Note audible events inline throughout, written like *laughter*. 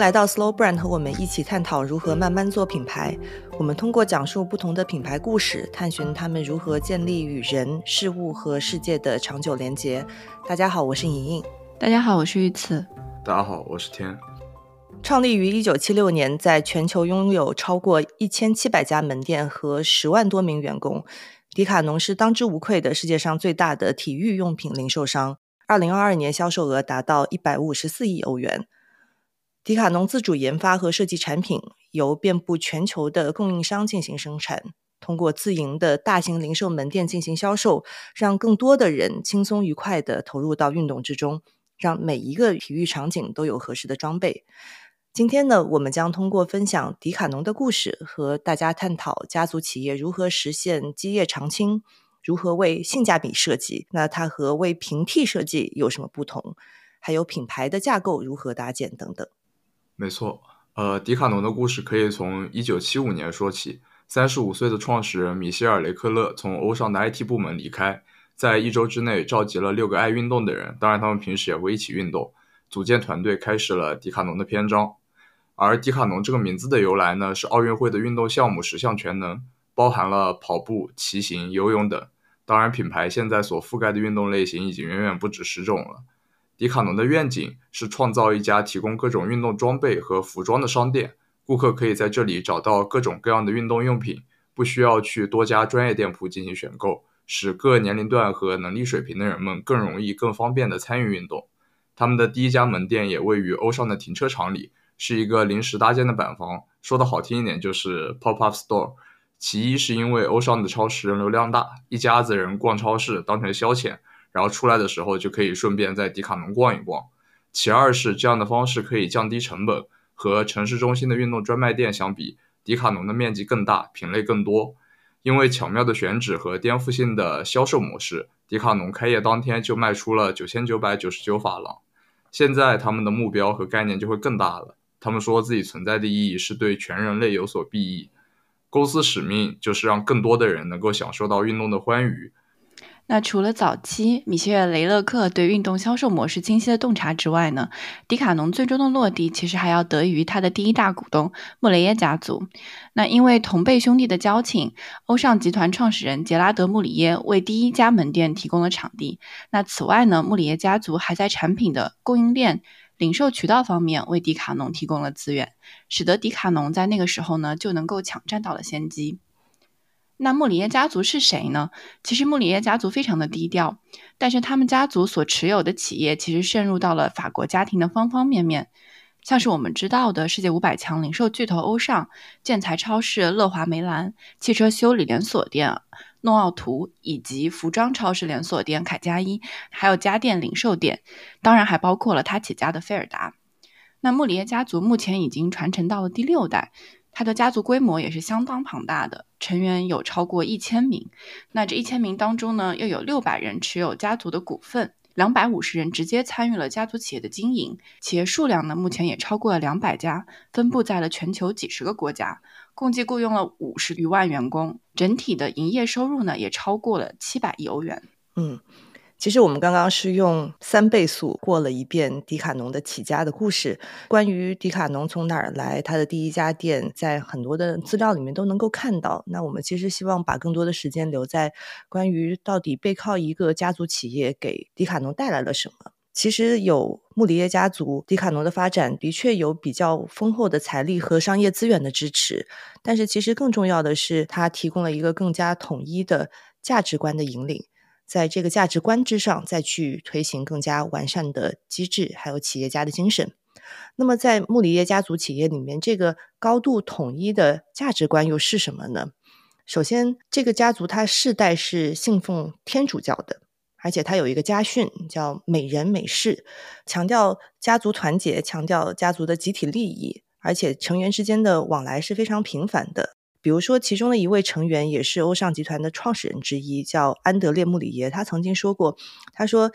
来到 Slow Brand，和我们一起探讨如何慢慢做品牌。我们通过讲述不同的品牌故事，探寻他们如何建立与人、事物和世界的长久连接。大家好，我是莹莹。大家好，我是玉慈。大家好，我是天。创立于一九七六年，在全球拥有超过一千七百家门店和十万多名员工，迪卡侬是当之无愧的世界上最大的体育用品零售商。二零二二年销售额达到一百五十四亿欧元。迪卡侬自主研发和设计产品，由遍布全球的供应商进行生产，通过自营的大型零售门店进行销售，让更多的人轻松愉快的投入到运动之中，让每一个体育场景都有合适的装备。今天呢，我们将通过分享迪卡侬的故事，和大家探讨家族企业如何实现基业长青。如何为性价比设计？那它和为平替设计有什么不同？还有品牌的架构如何搭建等等。没错，呃，迪卡侬的故事可以从一九七五年说起。三十五岁的创始人米歇尔·雷克勒从欧尚的 IT 部门离开，在一周之内召集了六个爱运动的人，当然他们平时也会一起运动，组建团队，开始了迪卡侬的篇章。而迪卡侬这个名字的由来呢，是奥运会的运动项目十项全能。包含了跑步、骑行、游泳等。当然，品牌现在所覆盖的运动类型已经远远不止十种了。迪卡侬的愿景是创造一家提供各种运动装备和服装的商店，顾客可以在这里找到各种各样的运动用品，不需要去多家专业店铺进行选购，使各年龄段和能力水平的人们更容易、更方便地参与运动。他们的第一家门店也位于欧尚的停车场里，是一个临时搭建的板房，说的好听一点就是 pop-up store。其一是因为欧尚的超市人流量大，一家子人逛超市当成消遣，然后出来的时候就可以顺便在迪卡侬逛一逛。其二是这样的方式可以降低成本，和城市中心的运动专卖店相比，迪卡侬的面积更大，品类更多。因为巧妙的选址和颠覆性的销售模式，迪卡侬开业当天就卖出了九千九百九十九法郎。现在他们的目标和概念就会更大了，他们说自己存在的意义是对全人类有所裨益。公司使命就是让更多的人能够享受到运动的欢愉。那除了早期米歇尔·雷勒克对运动销售模式清晰的洞察之外呢？迪卡侬最终的落地其实还要得益于他的第一大股东穆雷耶家族。那因为同辈兄弟的交情，欧尚集团创始人杰拉德·穆里耶为第一家门店提供了场地。那此外呢，穆里耶家族还在产品的供应链。零售渠道方面为迪卡侬提供了资源，使得迪卡侬在那个时候呢就能够抢占到了先机。那穆里耶家族是谁呢？其实穆里耶家族非常的低调，但是他们家族所持有的企业其实渗入到了法国家庭的方方面面，像是我们知道的世界五百强零售巨头欧尚、建材超市乐华梅兰、汽车修理连锁店。诺奥图以及服装超市连锁店凯加伊，还有家电零售店，当然还包括了他起家的菲尔达。那穆里耶家族目前已经传承到了第六代，他的家族规模也是相当庞大的，成员有超过一千名。那这一千名当中呢，又有六百人持有家族的股份，两百五十人直接参与了家族企业的经营，企业数量呢目前也超过了两百家，分布在了全球几十个国家。共计雇佣了五十余万员工，整体的营业收入呢也超过了七百亿欧元。嗯，其实我们刚刚是用三倍速过了一遍迪卡侬的起家的故事。关于迪卡侬从哪儿来，它的第一家店在很多的资料里面都能够看到。那我们其实希望把更多的时间留在关于到底背靠一个家族企业给迪卡侬带来了什么。其实有穆里耶家族，迪卡侬的发展的确有比较丰厚的财力和商业资源的支持，但是其实更重要的是，它提供了一个更加统一的价值观的引领，在这个价值观之上再去推行更加完善的机制，还有企业家的精神。那么，在穆里耶家族企业里面，这个高度统一的价值观又是什么呢？首先，这个家族它世代是信奉天主教的。而且它有一个家训，叫“美人美事”，强调家族团结，强调家族的集体利益，而且成员之间的往来是非常频繁的。比如说，其中的一位成员也是欧尚集团的创始人之一，叫安德烈·穆里耶。他曾经说过：“他说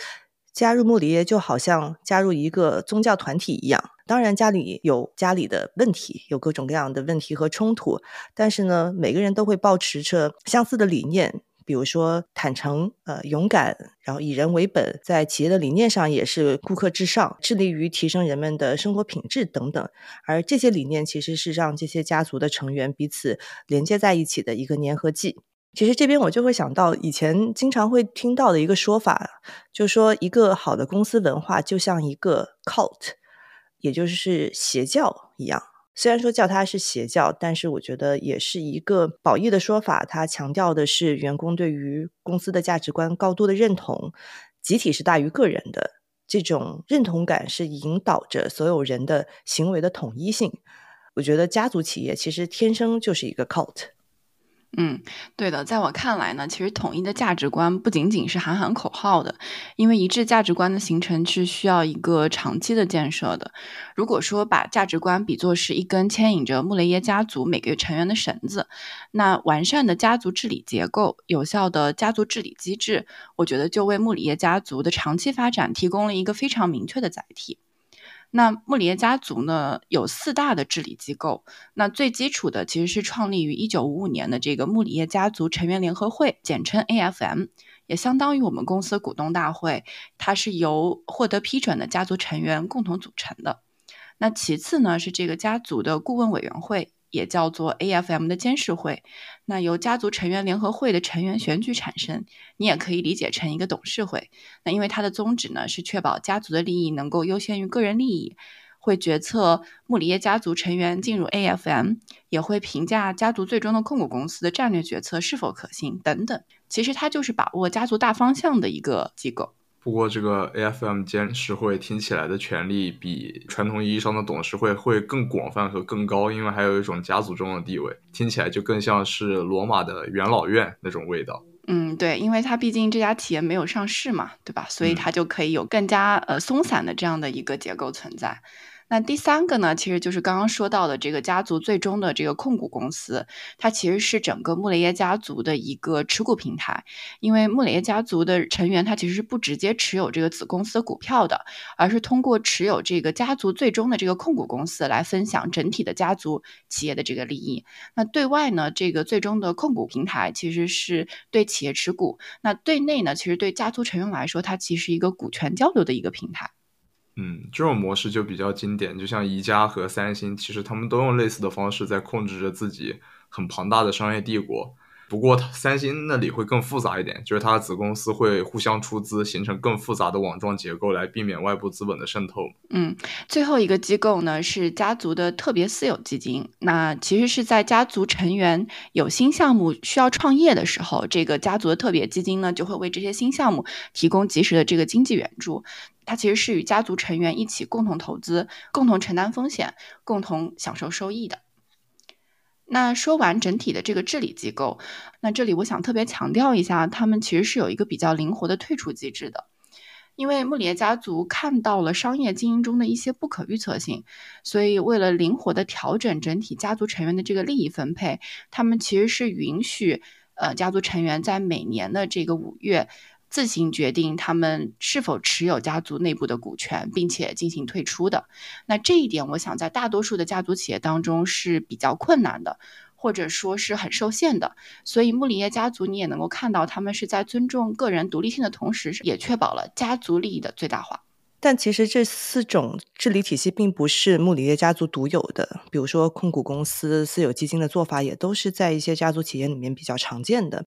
加入穆里耶就好像加入一个宗教团体一样。当然，家里有家里的问题，有各种各样的问题和冲突，但是呢，每个人都会保持着相似的理念。”比如说坦诚、呃勇敢，然后以人为本，在企业的理念上也是顾客至上，致力于提升人们的生活品质等等。而这些理念其实是让这些家族的成员彼此连接在一起的一个粘合剂。其实这边我就会想到以前经常会听到的一个说法，就说一个好的公司文化就像一个 cult，也就是邪教一样。虽然说叫它是邪教，但是我觉得也是一个褒义的说法。它强调的是员工对于公司的价值观高度的认同，集体是大于个人的。这种认同感是引导着所有人的行为的统一性。我觉得家族企业其实天生就是一个 cult。嗯，对的，在我看来呢，其实统一的价值观不仅仅是喊喊口号的，因为一致价值观的形成是需要一个长期的建设的。如果说把价值观比作是一根牵引着穆雷耶家族每个成员的绳子，那完善的家族治理结构、有效的家族治理机制，我觉得就为穆里耶家族的长期发展提供了一个非常明确的载体。那穆里耶家族呢，有四大的治理机构。那最基础的其实是创立于一九五五年的这个穆里耶家族成员联合会，简称 AFM，也相当于我们公司股东大会。它是由获得批准的家族成员共同组成的。那其次呢，是这个家族的顾问委员会。也叫做 AFM 的监事会，那由家族成员联合会的成员选举产生，你也可以理解成一个董事会。那因为它的宗旨呢是确保家族的利益能够优先于个人利益，会决策穆里耶家族成员进入 AFM，也会评价家族最终的控股公司的战略决策是否可行等等。其实它就是把握家族大方向的一个机构。不过，这个 AFM 监事会听起来的权力比传统意义上的董事会会更广泛和更高，因为还有一种家族中的地位，听起来就更像是罗马的元老院那种味道。嗯，对，因为它毕竟这家企业没有上市嘛，对吧？所以它就可以有更加呃松散的这样的一个结构存在。那第三个呢，其实就是刚刚说到的这个家族最终的这个控股公司，它其实是整个穆雷耶家族的一个持股平台。因为穆雷耶家族的成员，他其实是不直接持有这个子公司的股票的，而是通过持有这个家族最终的这个控股公司来分享整体的家族企业的这个利益。那对外呢，这个最终的控股平台其实是对企业持股；那对内呢，其实对家族成员来说，它其实是一个股权交流的一个平台。嗯，这种模式就比较经典，就像宜家和三星，其实他们都用类似的方式在控制着自己很庞大的商业帝国。不过，三星那里会更复杂一点，就是它的子公司会互相出资，形成更复杂的网状结构，来避免外部资本的渗透。嗯，最后一个机构呢是家族的特别私有基金，那其实是在家族成员有新项目需要创业的时候，这个家族的特别基金呢就会为这些新项目提供及时的这个经济援助。它其实是与家族成员一起共同投资、共同承担风险、共同享受收益的。那说完整体的这个治理机构，那这里我想特别强调一下，他们其实是有一个比较灵活的退出机制的。因为穆里耶家族看到了商业经营中的一些不可预测性，所以为了灵活的调整整体家族成员的这个利益分配，他们其实是允许呃家族成员在每年的这个五月。自行决定他们是否持有家族内部的股权，并且进行退出的。那这一点，我想在大多数的家族企业当中是比较困难的，或者说是很受限的。所以，穆里耶家族你也能够看到，他们是在尊重个人独立性的同时，也确保了家族利益的最大化。但其实这四种治理体系并不是穆里耶家族独有的，比如说控股公司、私有基金的做法，也都是在一些家族企业里面比较常见的。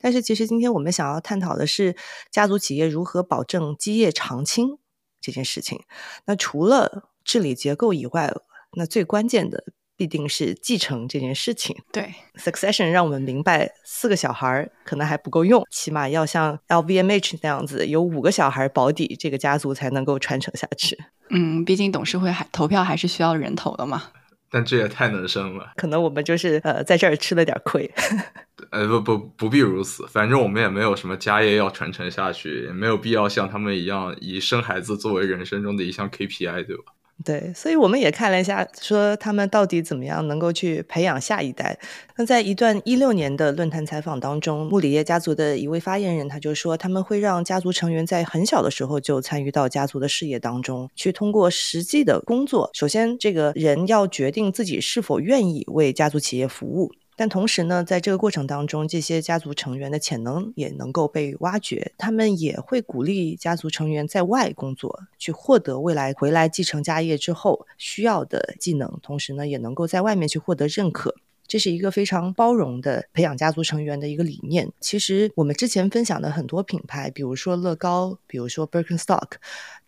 但是，其实今天我们想要探讨的是家族企业如何保证基业长青这件事情。那除了治理结构以外，那最关键的必定是继承这件事情。对，succession 让我们明白，四个小孩可能还不够用，起码要像 LVMH 那样子，有五个小孩保底，这个家族才能够传承下去。嗯，毕竟董事会还投票还是需要人头的嘛。但这也太能生了，可能我们就是呃在这儿吃了点亏。*laughs* 呃不不不必如此，反正我们也没有什么家业要传承下去，也没有必要像他们一样以生孩子作为人生中的一项 KPI，对吧？对，所以我们也看了一下，说他们到底怎么样能够去培养下一代。那在一段一六年的论坛采访当中，穆里耶家族的一位发言人他就说，他们会让家族成员在很小的时候就参与到家族的事业当中去，通过实际的工作，首先这个人要决定自己是否愿意为家族企业服务。但同时呢，在这个过程当中，这些家族成员的潜能也能够被挖掘，他们也会鼓励家族成员在外工作，去获得未来回来继承家业之后需要的技能，同时呢，也能够在外面去获得认可。这是一个非常包容的培养家族成员的一个理念。其实我们之前分享的很多品牌，比如说乐高，比如说 Birkenstock，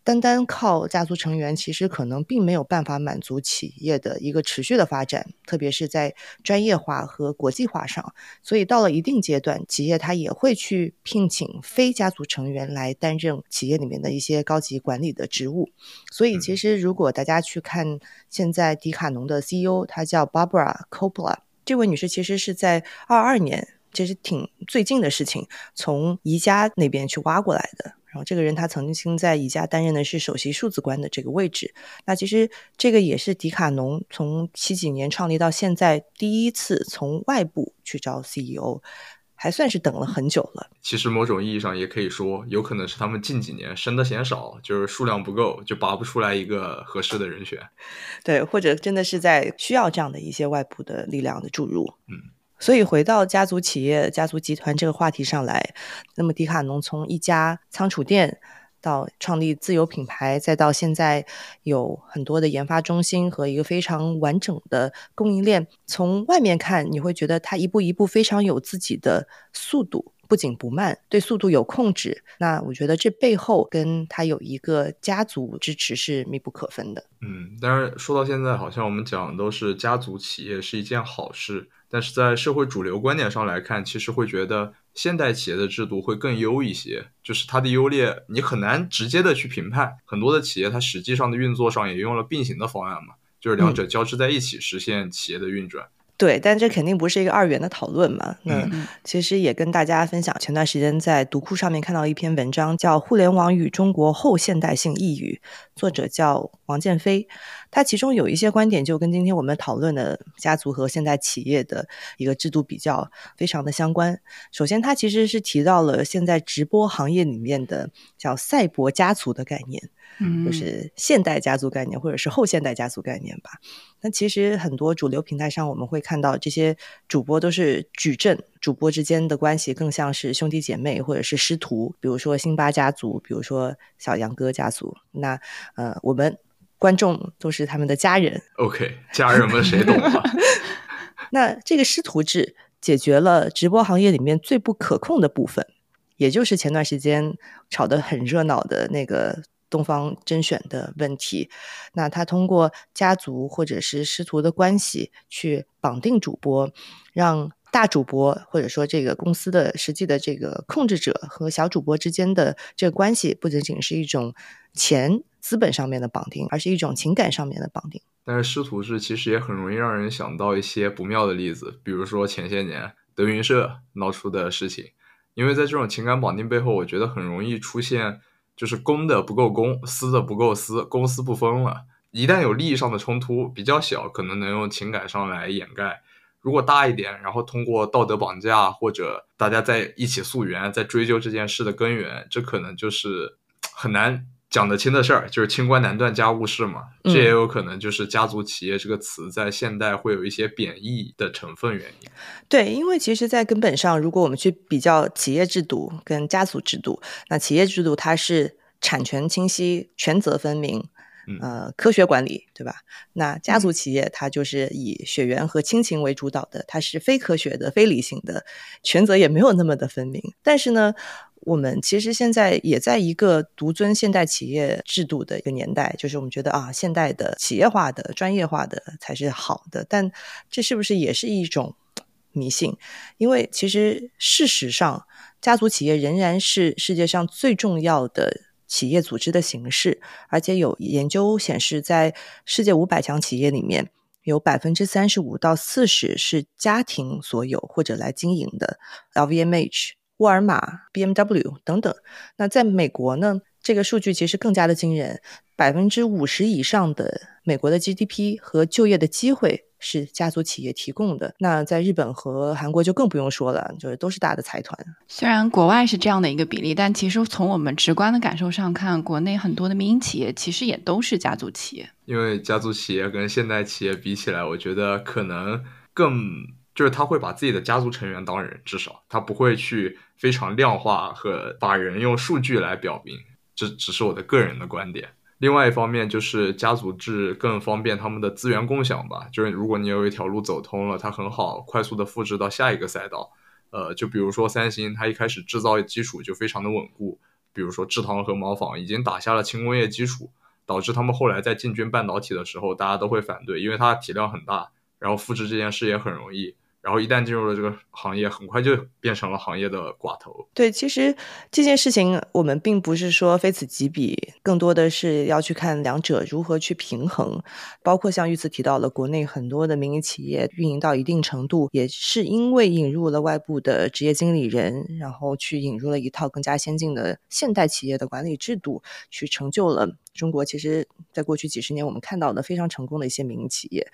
单单靠家族成员，其实可能并没有办法满足企业的一个持续的发展，特别是在专业化和国际化上。所以到了一定阶段，企业它也会去聘请非家族成员来担任企业里面的一些高级管理的职务。所以其实如果大家去看现在迪卡侬的 CEO，他叫 Barbara Coppola。这位女士其实是在二二年，其实挺最近的事情，从宜家那边去挖过来的。然后这个人他曾经在宜家担任的是首席数字官的这个位置。那其实这个也是迪卡侬从七几年创立到现在第一次从外部去招 CEO，还算是等了很久了。其实某种意义上也可以说，有可能是他们近几年生的嫌少，就是数量不够，就拔不出来一个合适的人选。对，或者真的是在需要这样的一些外部的力量的注入。嗯。所以回到家族企业、家族集团这个话题上来，那么迪卡侬从一家仓储店到创立自有品牌，再到现在有很多的研发中心和一个非常完整的供应链，从外面看你会觉得它一步一步非常有自己的速度，不紧不慢，对速度有控制。那我觉得这背后跟它有一个家族支持是密不可分的。嗯，当然说到现在，好像我们讲的都是家族企业是一件好事。但是在社会主流观点上来看，其实会觉得现代企业的制度会更优一些，就是它的优劣你很难直接的去评判。很多的企业它实际上的运作上也用了并行的方案嘛，就是两者交织在一起实现企业的运转。对，但这肯定不是一个二元的讨论嘛。那其实也跟大家分享，前段时间在读库上面看到一篇文章，叫《互联网与中国后现代性异语》，作者叫王建飞。他其中有一些观点就跟今天我们讨论的家族和现代企业的一个制度比较非常的相关。首先，他其实是提到了现在直播行业里面的叫赛博家族的概念。就是现代家族概念，或者是后现代家族概念吧。那其实很多主流平台上，我们会看到这些主播都是矩阵，主播之间的关系更像是兄弟姐妹或者是师徒。比如说辛巴家族，比如说小杨哥家族。那呃，我们观众都是他们的家人。OK，家人们谁懂啊？*laughs* 那这个师徒制解决了直播行业里面最不可控的部分，也就是前段时间炒得很热闹的那个。东方甄选的问题，那他通过家族或者是师徒的关系去绑定主播，让大主播或者说这个公司的实际的这个控制者和小主播之间的这个关系，不仅仅是一种钱资本上面的绑定，而是一种情感上面的绑定。但是师徒制其实也很容易让人想到一些不妙的例子，比如说前些年德云社闹出的事情，因为在这种情感绑定背后，我觉得很容易出现。就是公的不够公，私的不够私，公私不分了。一旦有利益上的冲突，比较小，可能能用情感上来掩盖；如果大一点，然后通过道德绑架或者大家在一起溯源，在追究这件事的根源，这可能就是很难。讲得清的事儿就是清官难断家务事嘛，这也有可能就是家族企业这个词在现代会有一些贬义的成分原因。对，因为其实，在根本上，如果我们去比较企业制度跟家族制度，那企业制度它是产权清晰、权责分明，呃，科学管理，对吧？那家族企业它就是以血缘和亲情为主导的，它是非科学的、非理性的，权责也没有那么的分明。但是呢。我们其实现在也在一个独尊现代企业制度的一个年代，就是我们觉得啊，现代的企业化的、专业化的才是好的。但这是不是也是一种迷信？因为其实事实上，家族企业仍然是世界上最重要的企业组织的形式。而且有研究显示，在世界五百强企业里面，有百分之三十五到四十是家庭所有或者来经营的。LVMH。沃尔玛、BMW 等等，那在美国呢？这个数据其实更加的惊人，百分之五十以上的美国的 GDP 和就业的机会是家族企业提供的。那在日本和韩国就更不用说了，就是都是大的财团。虽然国外是这样的一个比例，但其实从我们直观的感受上看，国内很多的民营企业其实也都是家族企业。因为家族企业跟现代企业比起来，我觉得可能更。就是他会把自己的家族成员当人，至少他不会去非常量化和把人用数据来表明。这只是我的个人的观点。另外一方面就是家族制更方便他们的资源共享吧。就是如果你有一条路走通了，它很好快速的复制到下一个赛道。呃，就比如说三星，它一开始制造基础就非常的稳固。比如说制糖和毛纺已经打下了轻工业基础，导致他们后来在进军半导体的时候，大家都会反对，因为它体量很大，然后复制这件事也很容易。然后一旦进入了这个行业，很快就变成了行业的寡头。对，其实这件事情我们并不是说非此即彼，更多的是要去看两者如何去平衡。包括像玉慈提到了，国内很多的民营企业运营到一定程度，也是因为引入了外部的职业经理人，然后去引入了一套更加先进的现代企业的管理制度，去成就了。中国其实，在过去几十年，我们看到的非常成功的一些民营企业，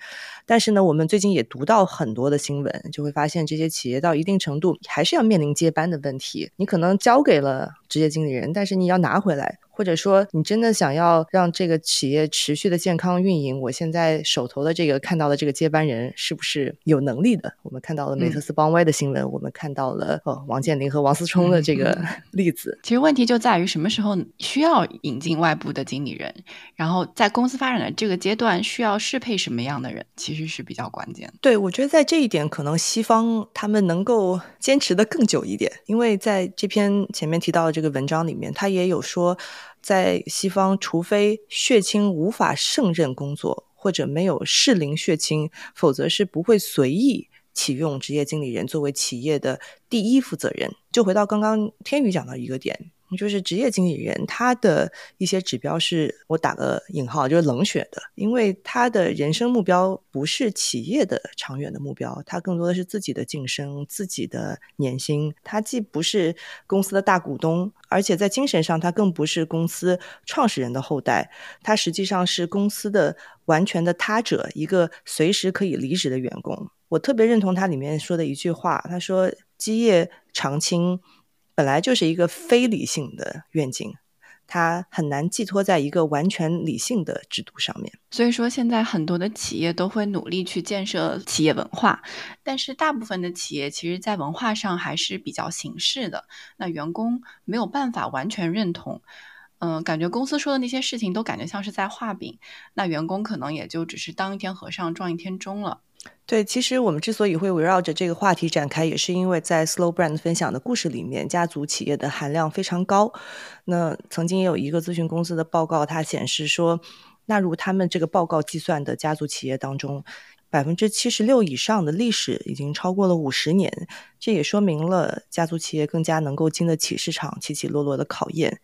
但是呢，我们最近也读到很多的新闻，就会发现这些企业到一定程度还是要面临接班的问题。你可能交给了职业经理人，但是你要拿回来。或者说，你真的想要让这个企业持续的健康运营，我现在手头的这个看到的这个接班人是不是有能力的？我们看到了梅特斯邦威的新闻，我们看到了哦王健林和王思聪的这个 *laughs* 例子。其实问题就在于什么时候需要引进外部的经理人，然后在公司发展的这个阶段需要适配什么样的人，其实是比较关键。对，我觉得在这一点，可能西方他们能够坚持的更久一点，因为在这篇前面提到的这个文章里面，他也有说。在西方，除非血亲无法胜任工作，或者没有适龄血亲，否则是不会随意启用职业经理人作为企业的第一负责人。就回到刚刚天宇讲到一个点。就是职业经理人，他的一些指标是我打个引号，就是冷血的，因为他的人生目标不是企业的长远的目标，他更多的是自己的晋升、自己的年薪。他既不是公司的大股东，而且在精神上，他更不是公司创始人的后代，他实际上是公司的完全的他者，一个随时可以离职的员工。我特别认同他里面说的一句话，他说：“基业长青。”本来就是一个非理性的愿景，它很难寄托在一个完全理性的制度上面。所以说，现在很多的企业都会努力去建设企业文化，但是大部分的企业其实，在文化上还是比较形式的。那员工没有办法完全认同，嗯，感觉公司说的那些事情都感觉像是在画饼，那员工可能也就只是当一天和尚撞一天钟了。对，其实我们之所以会围绕着这个话题展开，也是因为在 Slow Brand 分享的故事里面，家族企业的含量非常高。那曾经也有一个咨询公司的报告，它显示说，纳入他们这个报告计算的家族企业当中，百分之七十六以上的历史已经超过了五十年。这也说明了家族企业更加能够经得起市场起起落落的考验，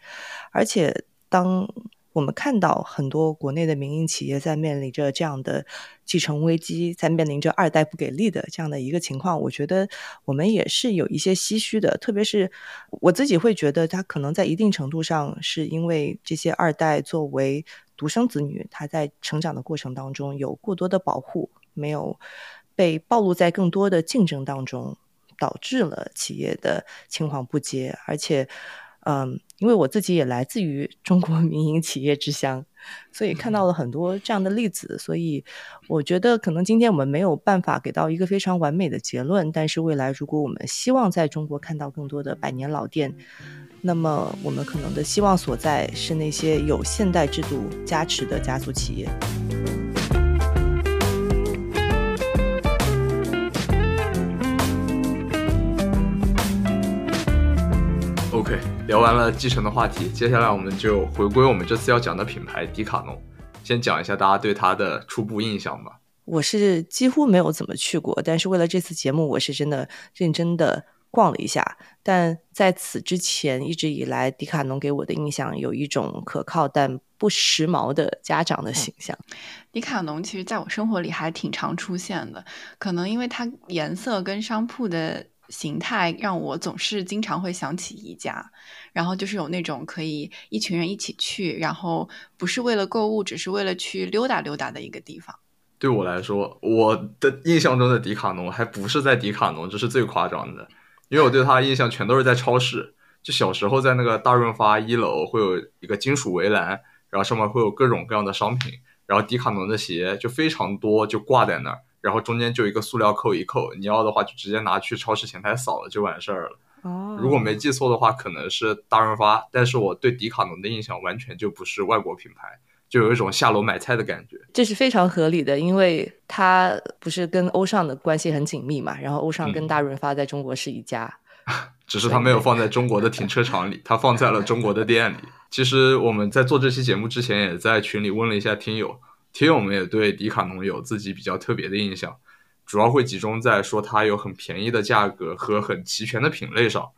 而且当。我们看到很多国内的民营企业在面临着这样的继承危机，在面临着二代不给力的这样的一个情况，我觉得我们也是有一些唏嘘的。特别是我自己会觉得，他可能在一定程度上是因为这些二代作为独生子女，他在成长的过程当中有过多的保护，没有被暴露在更多的竞争当中，导致了企业的青黄不接，而且。嗯，因为我自己也来自于 *laughs* 中国民营企业之乡，所以看到了很多这样的例子。所以我觉得，可能今天我们没有办法给到一个非常完美的结论。但是未来，如果我们希望在中国看到更多的百年老店，那么我们可能的希望所在是那些有现代制度加持的家族企业。OK，聊完了继承的话题，接下来我们就回归我们这次要讲的品牌迪卡侬，先讲一下大家对它的初步印象吧。我是几乎没有怎么去过，但是为了这次节目，我是真的认真的逛了一下。但在此之前，一直以来迪卡侬给我的印象有一种可靠但不时髦的家长的形象。迪卡侬其实在我生活里还挺常出现的，可能因为它颜色跟商铺的。形态让我总是经常会想起宜家，然后就是有那种可以一群人一起去，然后不是为了购物，只是为了去溜达溜达的一个地方。对我来说，我的印象中的迪卡侬还不是在迪卡侬，这是最夸张的，因为我对它的印象全都是在超市。就小时候在那个大润发一楼会有一个金属围栏，然后上面会有各种各样的商品，然后迪卡侬的鞋就非常多，就挂在那儿。然后中间就一个塑料扣一扣，你要的话就直接拿去超市前台扫了就完事儿了。哦，如果没记错的话，可能是大润发，但是我对迪卡侬的印象完全就不是外国品牌，就有一种下楼买菜的感觉。这是非常合理的，因为它不是跟欧尚的关系很紧密嘛，然后欧尚跟嗯大润发在中国是一家。*laughs* 只是它没有放在中国的停车场里，它放在了中国的店里。其实我们在做这期节目之前，也在群里问了一下听友，听友们也对迪卡侬有自己比较特别的印象，主要会集中在说它有很便宜的价格和很齐全的品类上。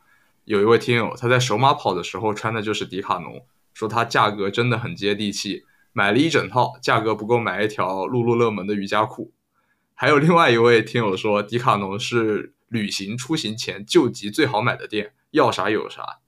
有一位听友他在首马跑的时候穿的就是迪卡侬，说它价格真的很接地气，买了一整套，价格不够买一条露露乐门的瑜伽裤。还有另外一位听友说，迪卡侬是旅行出行前救急最好买的店，要啥有啥。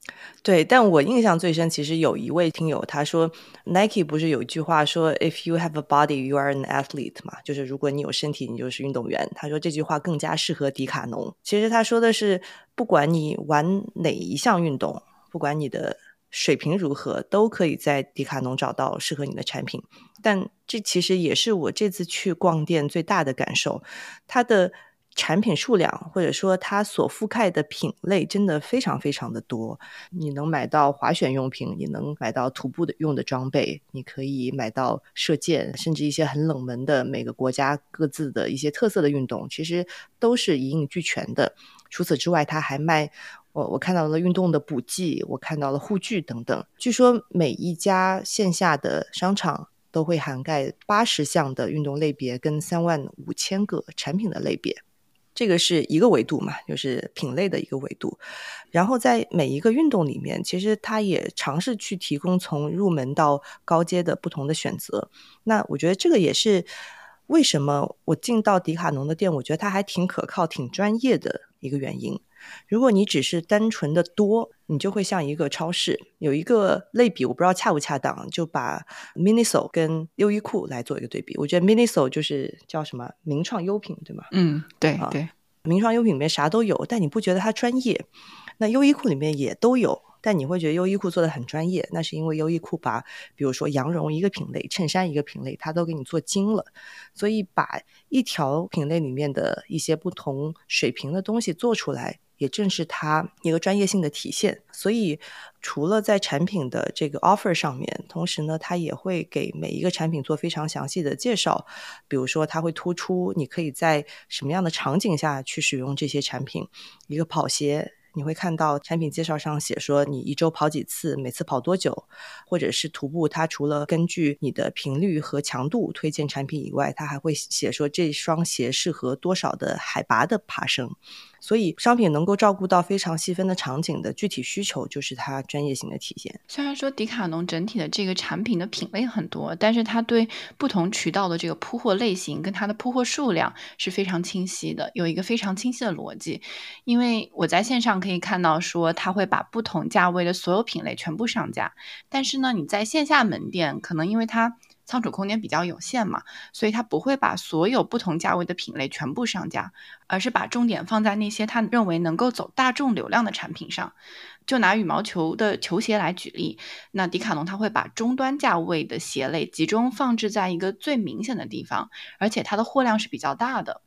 对，但我印象最深，其实有一位听友他说，Nike 不是有一句话说 “If you have a body, you are an athlete” 嘛，就是如果你有身体，你就是运动员。他说这句话更加适合迪卡侬。其实他说的是，不管你玩哪一项运动，不管你的水平如何，都可以在迪卡侬找到适合你的产品。但这其实也是我这次去逛店最大的感受，它的。产品数量或者说它所覆盖的品类真的非常非常的多，你能买到滑雪用品，你能买到徒步的用的装备，你可以买到射箭，甚至一些很冷门的每个国家各自的一些特色的运动，其实都是一应俱全的。除此之外，它还卖我我看到了运动的补剂，我看到了护具等等。据说每一家线下的商场都会涵盖八十项的运动类别跟三万五千个产品的类别。这个是一个维度嘛，就是品类的一个维度。然后在每一个运动里面，其实它也尝试去提供从入门到高阶的不同的选择。那我觉得这个也是为什么我进到迪卡侬的店，我觉得它还挺可靠、挺专业的一个原因。如果你只是单纯的多，你就会像一个超市。有一个类比，我不知道恰不恰当，就把 Miniso 跟优衣库来做一个对比。我觉得 Miniso 就是叫什么名创优品，对吗？嗯，对啊对，名创优品里面啥都有，但你不觉得它专业？那优衣库里面也都有，但你会觉得优衣库做的很专业，那是因为优衣库把比如说羊绒一个品类、衬衫一个品类，它都给你做精了，所以把一条品类里面的一些不同水平的东西做出来。也正是它一个专业性的体现，所以除了在产品的这个 offer 上面，同时呢，它也会给每一个产品做非常详细的介绍。比如说，它会突出你可以在什么样的场景下去使用这些产品。一个跑鞋，你会看到产品介绍上写说你一周跑几次，每次跑多久，或者是徒步，它除了根据你的频率和强度推荐产品以外，它还会写说这双鞋适合多少的海拔的爬升。所以，商品能够照顾到非常细分的场景的具体需求，就是它专业性的体现。虽然说迪卡侬整体的这个产品的品类很多，但是它对不同渠道的这个铺货类型跟它的铺货数量是非常清晰的，有一个非常清晰的逻辑。因为我在线上可以看到说，它会把不同价位的所有品类全部上架，但是呢，你在线下门店可能因为它仓储空间比较有限嘛，所以它不会把所有不同价位的品类全部上架，而是把重点放在那些他认为能够走大众流量的产品上。就拿羽毛球的球鞋来举例，那迪卡侬它会把中端价位的鞋类集中放置在一个最明显的地方，而且它的货量是比较大的。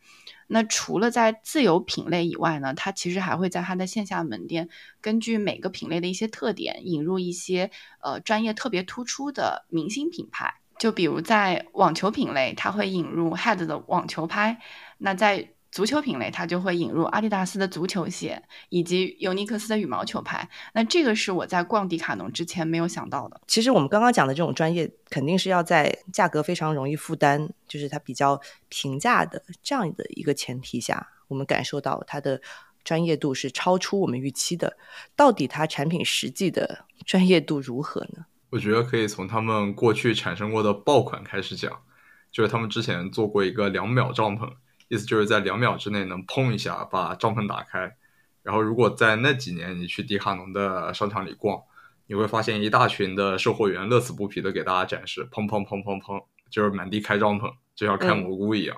那除了在自有品类以外呢，它其实还会在它的线下门店，根据每个品类的一些特点，引入一些呃专业特别突出的明星品牌。就比如在网球品类，它会引入 Head 的网球拍；那在足球品类，它就会引入阿迪达斯的足球鞋，以及尤尼克斯的羽毛球拍。那这个是我在逛迪卡侬之前没有想到的。其实我们刚刚讲的这种专业，肯定是要在价格非常容易负担，就是它比较平价的这样的一个前提下，我们感受到它的专业度是超出我们预期的。到底它产品实际的专业度如何呢？我觉得可以从他们过去产生过的爆款开始讲，就是他们之前做过一个两秒帐篷，意思就是在两秒之内能砰一下把帐篷打开。然后如果在那几年你去迪卡侬的商场里逛，你会发现一大群的售货员乐此不疲的给大家展示，砰砰砰砰砰，就是满地开帐篷，就像开蘑菇一样。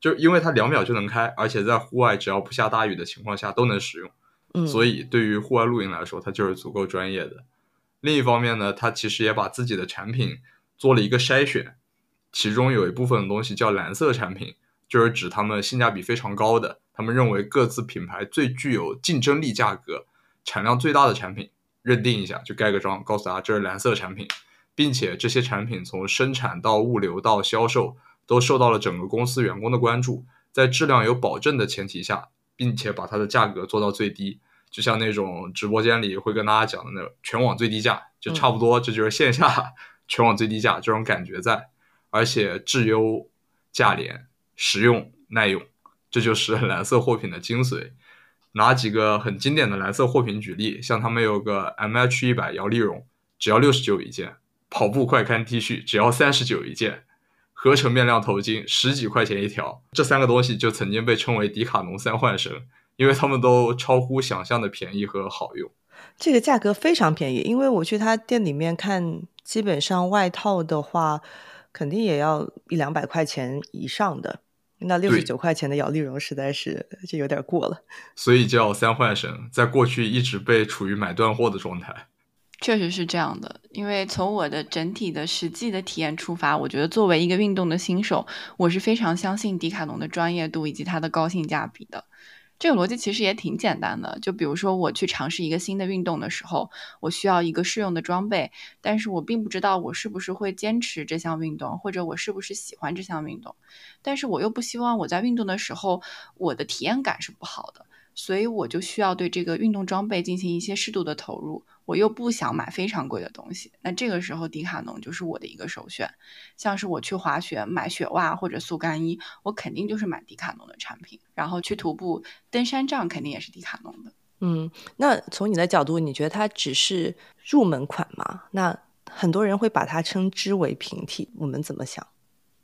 就因为它两秒就能开，而且在户外只要不下大雨的情况下都能使用，嗯，所以对于户外露营来说，它就是足够专业的。另一方面呢，它其实也把自己的产品做了一个筛选，其中有一部分的东西叫蓝色产品，就是指他们性价比非常高的，他们认为各自品牌最具有竞争力、价格、产量最大的产品，认定一下就盖个章，告诉大家这是蓝色产品，并且这些产品从生产到物流到销售都受到了整个公司员工的关注，在质量有保证的前提下，并且把它的价格做到最低，就像那种直播间里会跟大家讲的那种全网最低价，就差不多，这就是线下全网最低价这种感觉在，而且质优价廉。实用耐用，这就是 *laughs* 蓝色货品的精髓。拿几个很经典的蓝色货品举例，像他们有个 M H 一百摇粒绒，只要六十九一件；跑步快干 T 恤只要三十九一件；合成面料头巾十几块钱一条。这三个东西就曾经被称为迪卡侬三幻神，因为他们都超乎想象的便宜和好用。这个价格非常便宜，因为我去他店里面看，基本上外套的话，肯定也要一两百块钱以上的。那六十九块钱的摇粒绒实在是就有点过了，所以叫三幻神，在过去一直被处于买断货的状态。确实是这样的，因为从我的整体的实际的体验出发，我觉得作为一个运动的新手，我是非常相信迪卡侬的专业度以及它的高性价比的。这个逻辑其实也挺简单的，就比如说我去尝试一个新的运动的时候，我需要一个适用的装备，但是我并不知道我是不是会坚持这项运动，或者我是不是喜欢这项运动，但是我又不希望我在运动的时候我的体验感是不好的。所以我就需要对这个运动装备进行一些适度的投入，我又不想买非常贵的东西，那这个时候迪卡侬就是我的一个首选。像是我去滑雪买雪袜或者速干衣，我肯定就是买迪卡侬的产品。然后去徒步登山杖肯定也是迪卡侬的。嗯，那从你的角度，你觉得它只是入门款吗？那很多人会把它称之为平替，我们怎么想？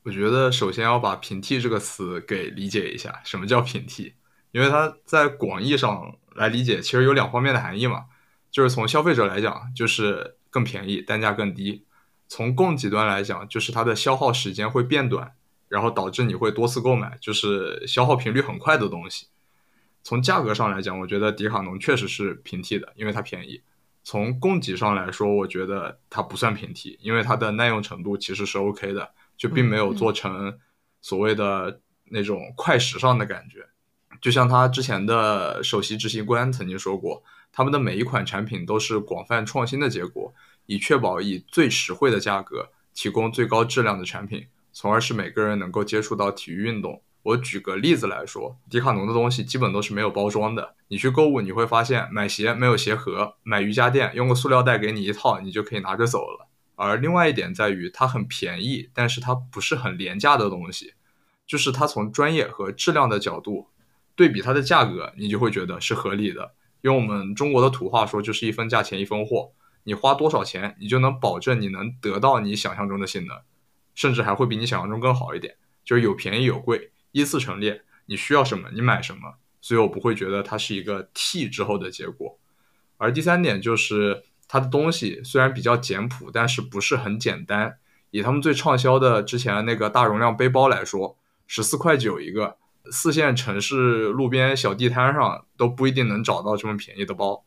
我觉得首先要把平替这个词给理解一下，什么叫平替？因为它在广义上来理解，其实有两方面的含义嘛，就是从消费者来讲，就是更便宜，单价更低；从供给端来讲，就是它的消耗时间会变短，然后导致你会多次购买，就是消耗频率很快的东西。从价格上来讲，我觉得迪卡侬确实是平替的，因为它便宜。从供给上来说，我觉得它不算平替，因为它的耐用程度其实是 OK 的，就并没有做成所谓的那种快时尚的感觉。就像他之前的首席执行官曾经说过，他们的每一款产品都是广泛创新的结果，以确保以最实惠的价格提供最高质量的产品，从而使每个人能够接触到体育运动。我举个例子来说，迪卡侬的东西基本都是没有包装的。你去购物，你会发现买鞋没有鞋盒，买瑜伽垫用个塑料袋给你一套，你就可以拿着走了。而另外一点在于，它很便宜，但是它不是很廉价的东西，就是它从专业和质量的角度。对比它的价格，你就会觉得是合理的。用我们中国的土话说，就是一分价钱一分货。你花多少钱，你就能保证你能得到你想象中的性能，甚至还会比你想象中更好一点。就是有便宜有贵，依次陈列。你需要什么，你买什么。所以我不会觉得它是一个 T 之后的结果。而第三点就是它的东西虽然比较简朴，但是不是很简单。以他们最畅销的之前的那个大容量背包来说，十四块九一个。四线城市路边小地摊上都不一定能找到这么便宜的包，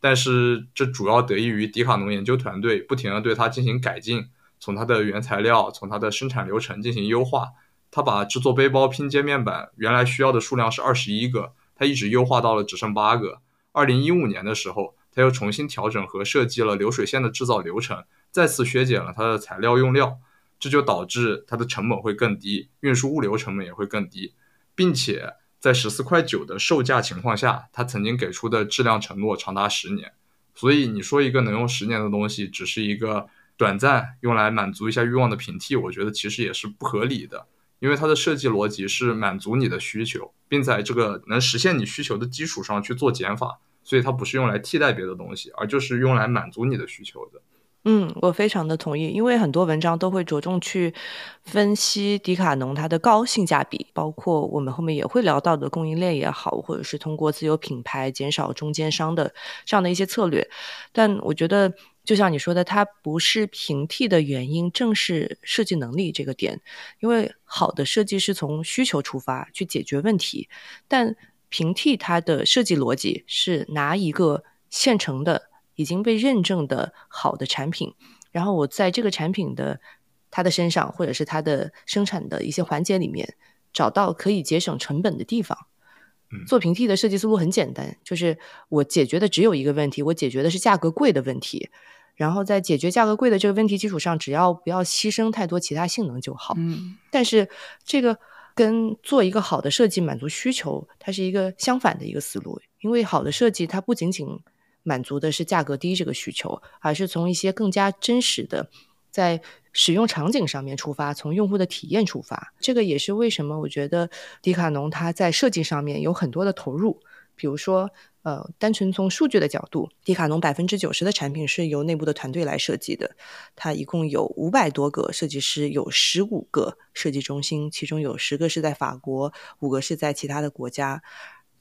但是这主要得益于迪卡侬研究团队不停的对它进行改进，从它的原材料，从它的生产流程进行优化。它把制作背包拼接面板原来需要的数量是二十一个，它一直优化到了只剩八个。二零一五年的时候，它又重新调整和设计了流水线的制造流程，再次削减了它的材料用料，这就导致它的成本会更低，运输物流成本也会更低。并且在十四块九的售价情况下，他曾经给出的质量承诺长达十年。所以你说一个能用十年的东西，只是一个短暂用来满足一下欲望的平替，我觉得其实也是不合理的。因为它的设计逻辑是满足你的需求，并在这个能实现你需求的基础上去做减法，所以它不是用来替代别的东西，而就是用来满足你的需求的。嗯，我非常的同意，因为很多文章都会着重去分析迪卡侬它的高性价比，包括我们后面也会聊到的供应链也好，或者是通过自有品牌减少中间商的这样的一些策略。但我觉得，就像你说的，它不是平替的原因，正是设计能力这个点。因为好的设计是从需求出发去解决问题，但平替它的设计逻辑是拿一个现成的。已经被认证的好的产品，然后我在这个产品的它的身上，或者是它的生产的一些环节里面，找到可以节省成本的地方。嗯做平替的设计思路很简单，就是我解决的只有一个问题，我解决的是价格贵的问题。然后在解决价格贵的这个问题基础上，只要不要牺牲太多其他性能就好。嗯但是这个跟做一个好的设计满足需求，它是一个相反的一个思路。因为好的设计它不仅仅满足的是价格低这个需求，而是从一些更加真实的在使用场景上面出发，从用户的体验出发。这个也是为什么我觉得迪卡侬它在设计上面有很多的投入，比如说。呃，单纯从数据的角度，迪卡侬百分之九十的产品是由内部的团队来设计的。它一共有五百多个设计师，有十五个设计中心，其中有十个是在法国，五个是在其他的国家。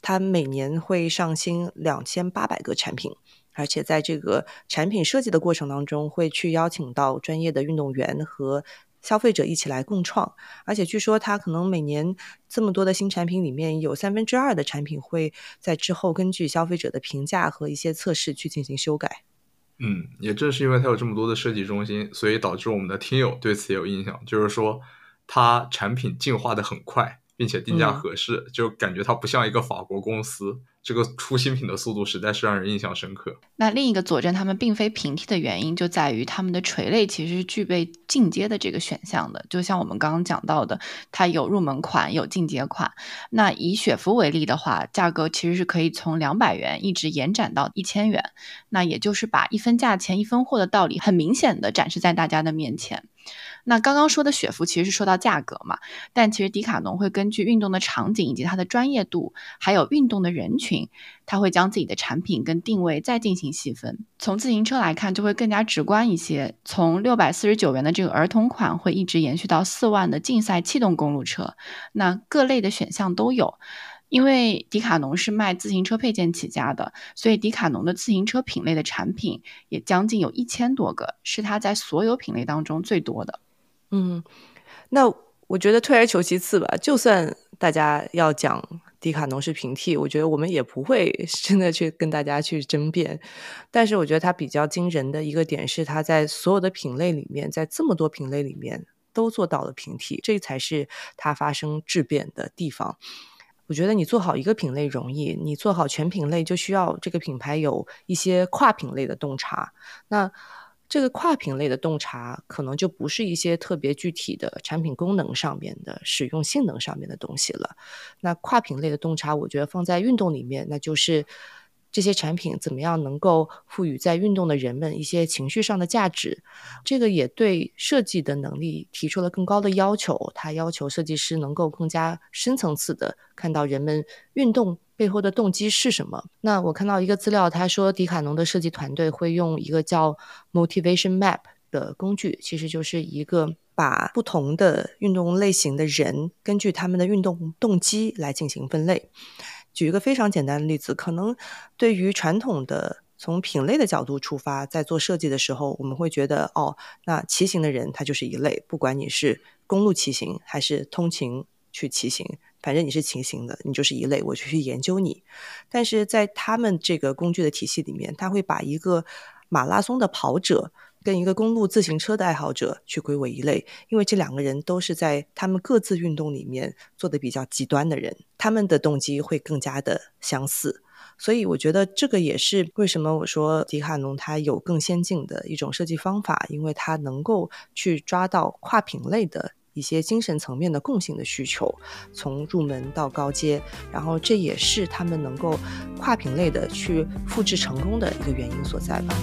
它每年会上新两千八百个产品，而且在这个产品设计的过程当中，会去邀请到专业的运动员和消费者一起来共创。而且据说，它可能每年这么多的新产品里面有三分之二的产品会在之后根据消费者的评价和一些测试去进行修改。嗯，也正是因为它有这么多的设计中心，所以导致我们的听友对此也有印象，就是说它产品进化的很快，并且定价嗯合适，就感觉它不像一个法国公司。这个出新品的速度实在是让人印象深刻。那另一个佐证他们并非平替的原因，就在于他们的垂类其实是具备进阶的这个选项的。就像我们刚刚讲到的，它有入门款，有进阶款。那以雪芙为例的话，价格其实是可以从两百元一直延展到一千元。那也就是把一分价钱一分货的道理，很明显的展示在大家的面前。那刚刚说的雪芙其实是说到价格嘛，但其实迪卡侬会根据运动的场景以及它的专业度，还有运动的人群，它会将自己的产品跟定位再进行细分。从自行车来看，就会更加直观一些。从六百四十九元的这个儿童款，会一直延续到四万的竞赛气动公路车，那各类的选项都有。因为迪卡侬是卖自行车配件起家的，所以迪卡侬的自行车品类的产品也将近有一千多个，是它在所有品类当中最多的。嗯，那我觉得退而求其次吧，就算大家要讲迪卡侬是平替，我觉得我们也不会 *laughs* 真的去跟大家去争辩。但是我觉得它比较惊人的一个点是，它在所有的品类里面，在这么多品类里面都做到了平替，这才是它发生质变的地方。我觉得你做好一个品类容易，你做好全品类就需要这个品牌有一些跨品类的洞察。那这个跨品类的洞察，可能就不是一些特别具体的产品功能上面的使用性能上面的东西了。那跨品类的洞察，我觉得放在运动里面，那就是这些产品怎么样能够赋予在运动的人们一些情绪上的价值。这个也对设计的能力提出了更高的要求。它要求设计师能够更加深层次的看到人们运动。背后的动机是什么？那我看到一个资料，他说迪卡侬的设计团队会用一个叫 Motivation Map 的工具，其实就是一个把不同的运动类型的人根据他们的运动动机来进行分类。举一个非常简单的例子，可能对于传统的从品类的角度出发，在做设计的时候，我们会觉得哦，那骑行的人他就是一类，不管你是公路骑行还是通勤去骑行。反正你是骑行的，你就是一类，我就去研究你。但是在他们这个工具的体系里面，他会把一个马拉松的跑者跟一个公路自行车的爱好者去归为一类，因为这两个人都是在他们各自运动里面做的比较极端的人，他们的动机会更加的相似。所以我觉得这个也是为什么我说迪卡侬它有更先进的一种设计方法，因为它能够去抓到跨品类的。一些精神层面的共性的需求，从入门到高阶，然后这也是他们能够跨品类的去复制成功的一个原因所在吧。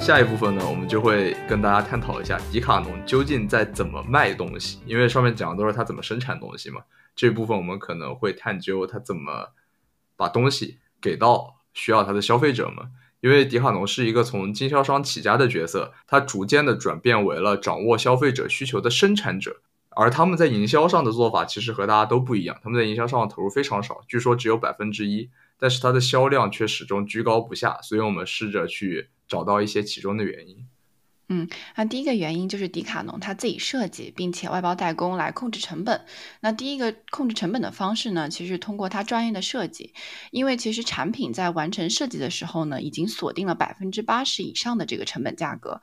下一部分呢，我们就会跟大家探讨一下迪卡侬究竟在怎么卖东西，因为上面讲的都是它怎么生产东西嘛。这部分我们可能会探究它怎么。把东西给到需要它的消费者们，因为迪卡侬是一个从经销商起家的角色，它逐渐的转变为了掌握消费者需求的生产者，而他们在营销上的做法其实和大家都不一样，他们在营销上的投入非常少，据说只有百分之一，但是它的销量却始终居高不下，所以我们试着去找到一些其中的原因。嗯，那第一个原因就是迪卡侬它自己设计，并且外包代工来控制成本。那第一个控制成本的方式呢，其实通过它专业的设计，因为其实产品在完成设计的时候呢，已经锁定了百分之八十以上的这个成本价格，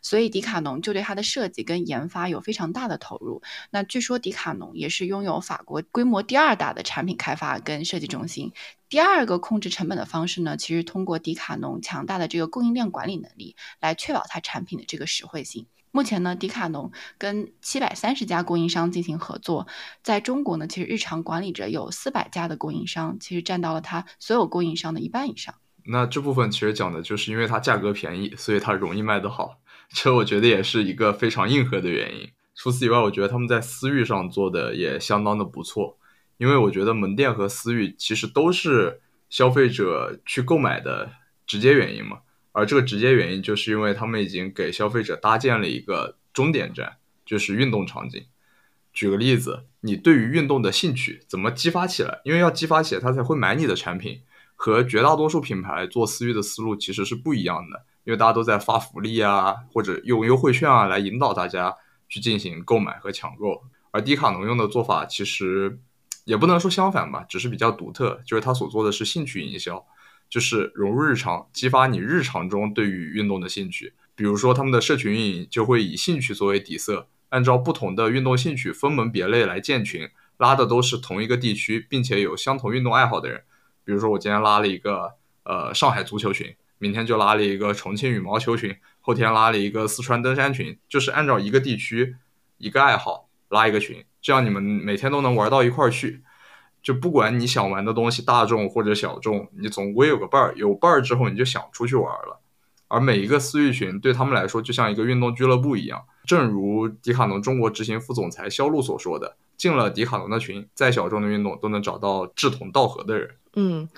所以迪卡侬就对它的设计跟研发有非常大的投入。那据说迪卡侬也是拥有法国规模第二大的产品开发跟设计中心。第二个控制成本的方式呢，其实通过迪卡侬强大的这个供应链管理能力来确保它产品的这个实惠性。目前呢，迪卡侬跟七百三十家供应商进行合作，在中国呢，其实日常管理着有四百家的供应商，其实占到了它所有供应商的一半以上。那这部分其实讲的就是因为它价格便宜，所以它容易卖得好，这我觉得也是一个非常硬核的原因。除此以外，我觉得他们在私域上做的也相当的不错。因为我觉得门店和私域其实都是消费者去购买的直接原因嘛，而这个直接原因就是因为他们已经给消费者搭建了一个终点站，就是运动场景。举个例子，你对于运动的兴趣怎么激发起来？因为要激发起来，他才会买你的产品。和绝大多数品牌做私域的思路其实是不一样的，因为大家都在发福利啊，或者用优惠券啊来引导大家去进行购买和抢购，而迪卡侬用的做法其实。也不能说相反吧，只是比较独特。就是他所做的是兴趣营销，就是融入日常，激发你日常中对于运动的兴趣。比如说，他们的社群运营就会以兴趣作为底色，按照不同的运动兴趣分门别类来建群，拉的都是同一个地区，并且有相同运动爱好的人。比如说，我今天拉了一个呃上海足球群，明天就拉了一个重庆羽毛球群，后天拉了一个四川登山群，就是按照一个地区一个爱好拉一个群。这样你们每天都能玩到一块儿去，就不管你想玩的东西大众或者小众，你总归有个伴儿，有伴儿之后你就想出去玩了。而每一个私域群对他们来说就像一个运动俱乐部一样，正如迪卡侬中国执行副总裁肖路所说的：“进了迪卡侬的群，再小众的运动都能找到志同道合的人。”嗯，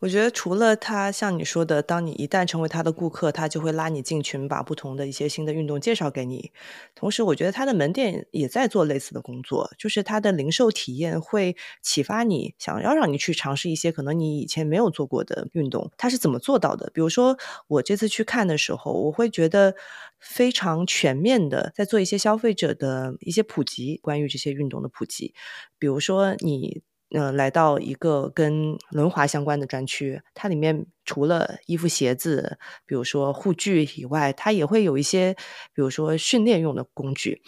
我觉得除了他像你说的，当你一旦成为他的顾客，他就会拉你进群，把不同的一些新的运动介绍给你。同时，我觉得他的门店也在做类似的工作，就是他的零售体验会启发你，想要让你去尝试一些可能你以前没有做过的运动。他是怎么做到的？比如说，我这次去看的时候，我会觉得非常全面的在做一些消费者的一些普及，关于这些运动的普及。比如说你。呃，来到一个跟轮滑相关的专区，它里面除了衣服、鞋子，比如说护具以外，它也会有一些，比如说训练用的工具，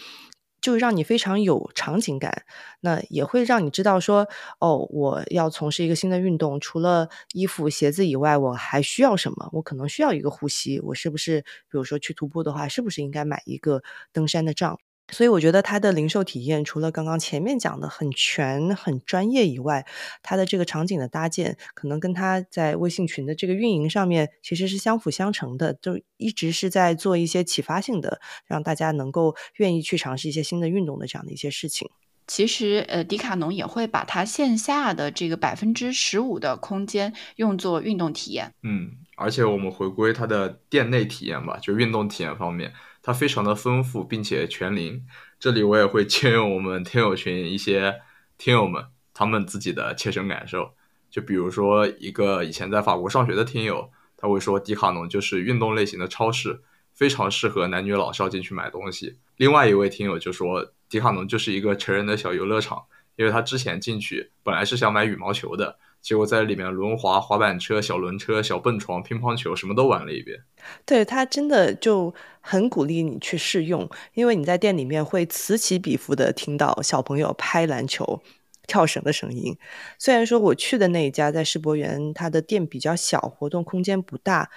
就让你非常有场景感。那也会让你知道说，哦，我要从事一个新的运动，除了衣服、鞋子以外，我还需要什么？我可能需要一个护膝，我是不是，比如说去徒步的话，是不是应该买一个登山的杖？所以我觉得它的零售体验除了刚刚前面讲的很全、很专业以外，它的这个场景的搭建，可能跟它在微信群的这个运营上面其实是相辅相成的，就一直是在做一些启发性的，让大家能够愿意去尝试一些新的运动的这样的一些事情。其实，呃，迪卡侬也会把它线下的这个百分之十五的空间用作运动体验。嗯，而且我们回归它的店内体验吧，就运动体验方面。它非常的丰富，并且全龄。这里我也会借用我们听友群一些听友们他们自己的切身感受。就比如说一个以前在法国上学的听友，他会说迪卡侬就是运动类型的超市，非常适合男女老少进去买东西。另外一位听友就说迪卡侬就是一个成人的小游乐场，因为他之前进去本来是想买羽毛球的。结果在里面轮滑、滑板车、小轮车、小蹦床、乒乓球，什么都玩了一遍。对他真的就很鼓励你去试用，因为你在店里面会此起彼伏的听到小朋友拍篮球、跳绳的声音。虽然说我去的那一家在世博园，它的店比较小，活动空间不大，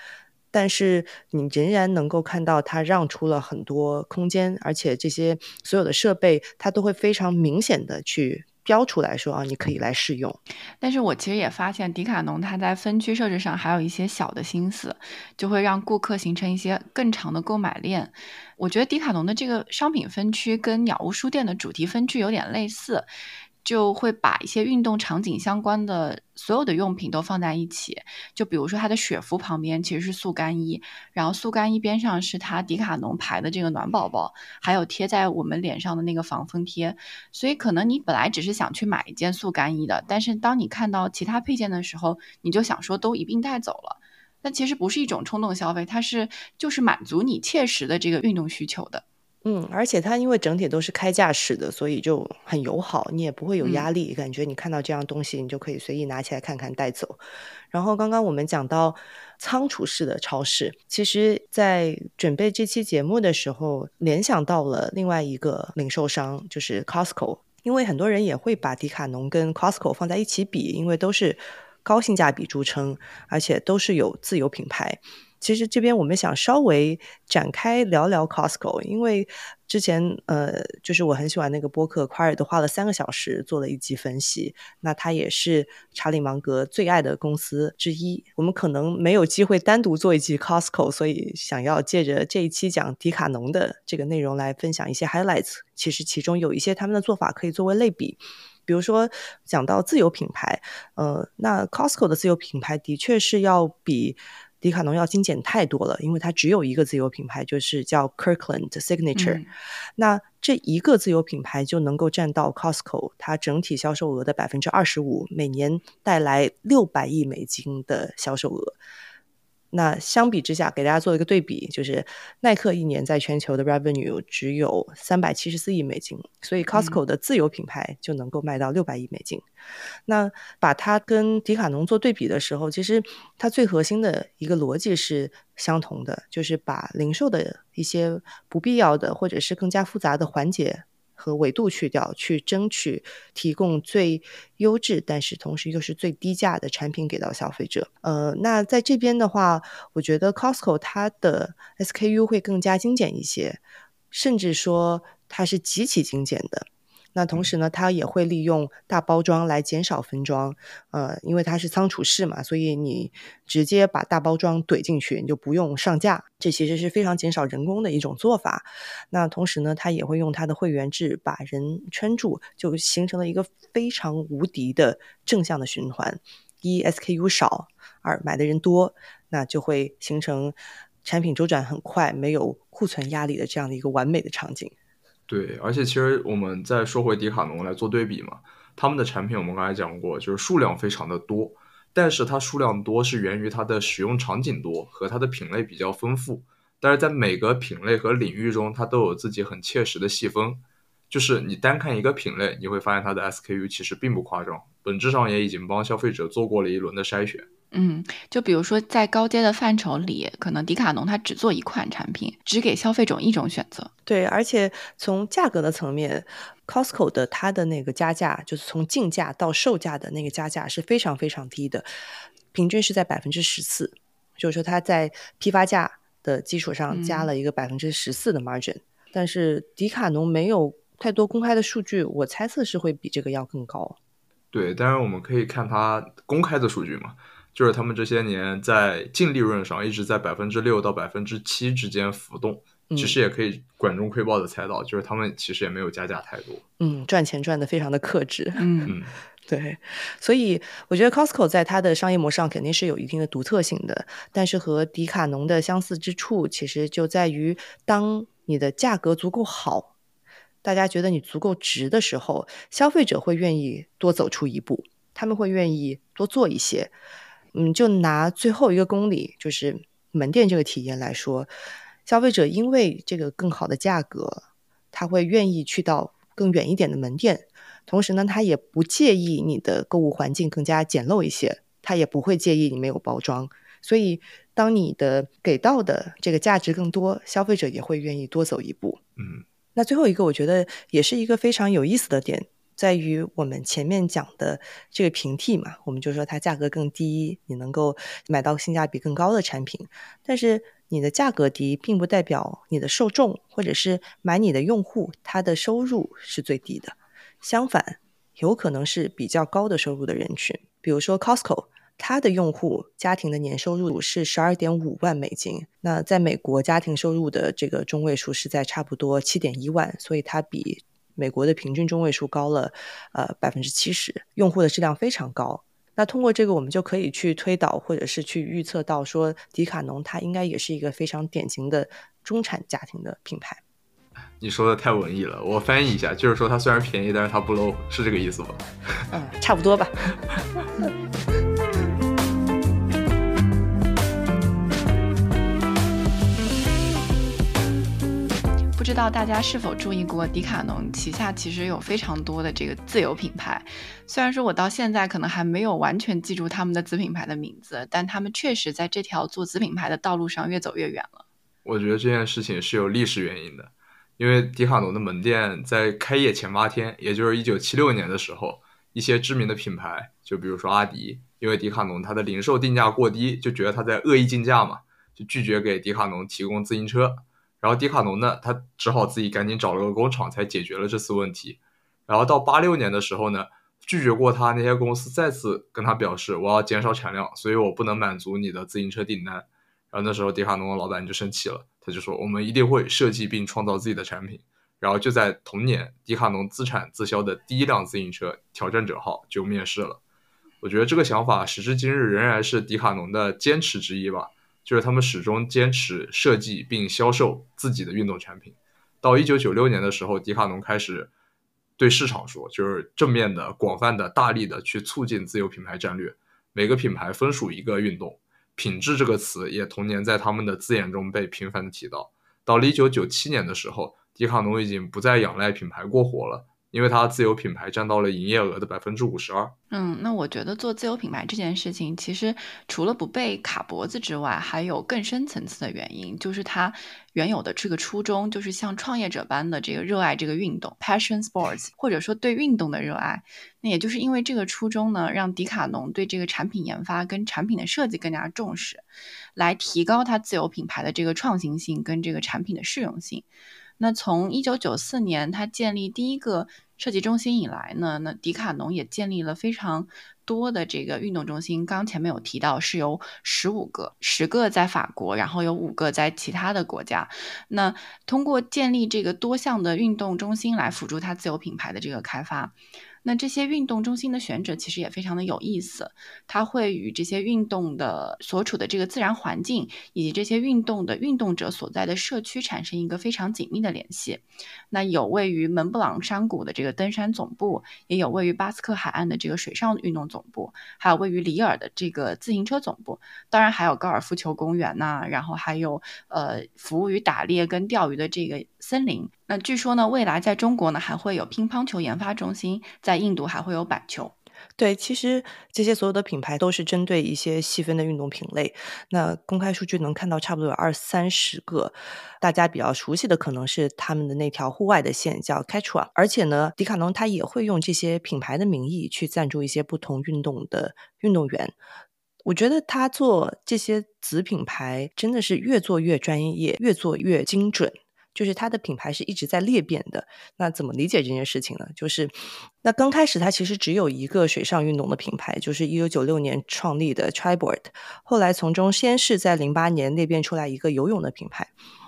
但是你仍然能够看到它让出了很多空间，而且这些所有的设备，它都会非常明显的去。标出来说啊，你可以来试用。但是我其实也发现，迪卡侬它在分区设置上还有一些小的心思，就会让顾客形成一些更长的购买链。我觉得迪卡侬的这个商品分区跟鸟屋书店的主题分区有点类似。就会把一些运动场景相关的所有的用品都放在一起，就比如说它的雪服旁边其实是速干衣，然后速干衣边上是它迪卡侬牌的这个暖宝宝，还有贴在我们脸上的那个防风贴。所以可能你本来只是想去买一件速干衣的，但是当你看到其他配件的时候，你就想说都一并带走了。那其实不是一种冲动消费，它是就是满足你切实的这个运动需求的。嗯，而且它因为整体都是开架式的，所以就很友好，你也不会有压力，感觉你看到这样东西，你就可以随意拿起来看看带走。然后刚刚我们讲到仓储式的超市，其实，在准备这期节目的时候，联想到了另外一个零售商，就是 Costco，因为很多人也会把迪卡侬跟 Costco 放在一起比，因为都是高性价比著称，而且都是有自有品牌。其实这边我们想稍微展开聊聊 Costco，因为之前呃，就是我很喜欢那个播客，夸尔都花了三个小时做了一集分析。那他也是查理芒格最爱的公司之一。我们可能没有机会单独做一集 Costco，所以想要借着这一期讲迪卡侬的这个内容来分享一些 highlights。其实其中有一些他们的做法可以作为类比，比如说讲到自有品牌，呃，那 Costco 的自有品牌的确是要比。迪卡侬要精简太多了，因为它只有一个自有品牌，就是叫 Kirkland Signature。那这一个自有品牌就能够占到 Costco 它整体销售额的百分之二十五，每年带来六百亿美金的销售额。那相比之下，给大家做一个对比，就是耐克一年在全球的 revenue 只有三百七十四亿美金，所以 Costco 的自有品牌就能够卖到六百亿美金。那把它跟迪卡侬做对比的时候，其实它最核心的一个逻辑是相同的，就是把零售的一些不必要的或者是更加复杂的环节。和维度去掉，去争取提供最优质，但是同时又是最低价的产品给到消费者。呃，那在这边的话，我觉得 Costco 它的 SKU 会更加精简一些，甚至说它是极其精简的。那同时呢，它也会利用大包装来减少分装，呃，因为它是仓储式嘛，所以你直接把大包装怼进去，你就不用上架，这其实是非常减少人工的一种做法。那同时呢，它也会用它的会员制把人圈住，就形成了一个非常无敌的正向的循环：一 SKU 少，二买的人多，那就会形成产品周转很快、没有库存压力的这样的一个完美的场景。对，而且其实我们再说回迪卡侬来做对比嘛，他们的产品我们刚才讲过，就是数量非常的多，但是它数量多是源于它的使用场景多和它的品类比较丰富，但是在每个品类和领域中，它都有自己很切实的细分，就是你单看一个品类，你会发现它的 SKU 其实并不夸张，本质上也已经帮消费者做过了一轮的筛选。嗯，就比如说在高阶的范畴里，可能迪卡侬它只做一款产品，只给消费者一种选择。对，而且从价格的层面，Costco 的它的那个加价，就是从进价到售价的那个加价是非常非常低的，平均是在百分之十四，就是说它在批发价的基础上加了一个百分之十四的 margin。但是迪卡侬没有太多公开的数据，我猜测是会比这个要更高。对，当然我们可以看它公开的数据嘛。就是他们这些年在净利润上一直在百分之六到百分之七之间浮动，其实也可以管中窥豹的猜到，就是他们其实也没有加价太多。嗯，赚钱赚的非常的克制。嗯，*laughs* 对，所以我觉得 Costco 在它的商业模式上肯定是有一定的独特性的，但是和迪卡侬的相似之处，其实就在于当你的价格足够好，大家觉得你足够值的时候，消费者会愿意多走出一步，他们会愿意多做一些。嗯，就拿最后一个公里，就是门店这个体验来说，消费者因为这个更好的价格，他会愿意去到更远一点的门店。同时呢，他也不介意你的购物环境更加简陋一些，他也不会介意你没有包装。所以，当你的给到的这个价值更多，消费者也会愿意多走一步。嗯，那最后一个，我觉得也是一个非常有意思的点。在于我们前面讲的这个平替嘛，我们就说它价格更低，你能够买到性价比更高的产品。但是你的价格低，并不代表你的受众或者是买你的用户他的收入是最低的。相反，有可能是比较高的收入的人群。比如说 Costco，它的用户家庭的年收入是十二点五万美金。那在美国，家庭收入的这个中位数是在差不多七点一万，所以它比。美国的平均中位数高了，呃，百分之七十，用户的质量非常高。那通过这个，我们就可以去推导，或者是去预测到，说迪卡侬它应该也是一个非常典型的中产家庭的品牌。你说的太文艺了，我翻译一下，就是说它虽然便宜，但是它不 low，是这个意思吗？嗯，差不多吧。*laughs* 知道大家是否注意过，迪卡侬旗下其实有非常多的这个自有品牌。虽然说我到现在可能还没有完全记住他们的子品牌的名字，但他们确实在这条做子品牌的道路上越走越远了。我觉得这件事情是有历史原因的，因为迪卡侬的门店在开业前八天，也就是一九七六年的时候，一些知名的品牌，就比如说阿迪，因为迪卡侬它的零售定价过低，就觉得它在恶意竞价嘛，就拒绝给迪卡侬提供自行车。然后迪卡侬呢，他只好自己赶紧找了个工厂，才解决了这次问题。然后到八六年的时候呢，拒绝过他那些公司再次跟他表示，我要减少产量，所以我不能满足你的自行车订单。然后那时候迪卡侬的老板就生气了，他就说我们一定会设计并创造自己的产品。然后就在同年，迪卡侬自产自销的第一辆自行车挑战者号就面世了。我觉得这个想法时至今日仍然是迪卡侬的坚持之一吧。就是他们始终坚持设计并销售自己的运动产品。到一九九六年的时候，迪卡侬开始对市场说，就是正面的、广泛的、大力的去促进自有品牌战略。每个品牌分属一个运动，品质这个词也同年在他们的字眼中被频繁的提到。到了一九九七年的时候，迪卡侬已经不再仰赖品牌过活了。因为它自有品牌占到了营业额的百分之五十二。嗯，那我觉得做自有品牌这件事情，其实除了不被卡脖子之外，还有更深层次的原因，就是它原有的这个初衷，就是像创业者般的这个热爱这个运动，passion sports，或者说对运动的热爱。那也就是因为这个初衷呢，让迪卡侬对这个产品研发跟产品的设计更加重视，来提高它自有品牌的这个创新性跟这个产品的适用性。那从一九九四年他建立第一个设计中心以来呢，那迪卡侬也建立了非常多的这个运动中心。刚前面有提到是由十五个，十个在法国，然后有五个在其他的国家。那通过建立这个多项的运动中心来辅助它自有品牌的这个开发。那这些运动中心的选址其实也非常的有意思，它会与这些运动的所处的这个自然环境，以及这些运动的运动者所在的社区产生一个非常紧密的联系。那有位于蒙布朗山谷的这个登山总部，也有位于巴斯克海岸的这个水上运动总部，还有位于里尔的这个自行车总部，当然还有高尔夫球公园呐，然后还有呃服务于打猎跟钓鱼的这个森林。那据说呢，未来在中国呢还会有乒乓球研发中心。在印度还会有板球，对，其实这些所有的品牌都是针对一些细分的运动品类。那公开数据能看到，差不多有二三十个，大家比较熟悉的可能是他们的那条户外的线叫 c a t r a 而且呢，迪卡侬它也会用这些品牌的名义去赞助一些不同运动的运动员。我觉得他做这些子品牌真的是越做越专业，越做越精准。就是它的品牌是一直在裂变的。那怎么理解这件事情呢？就是那刚开始它其实只有一个水上运动的品牌，就是一九九六年创立的 Triboard。后来从中先是在零八年裂变出来一个游泳的品牌，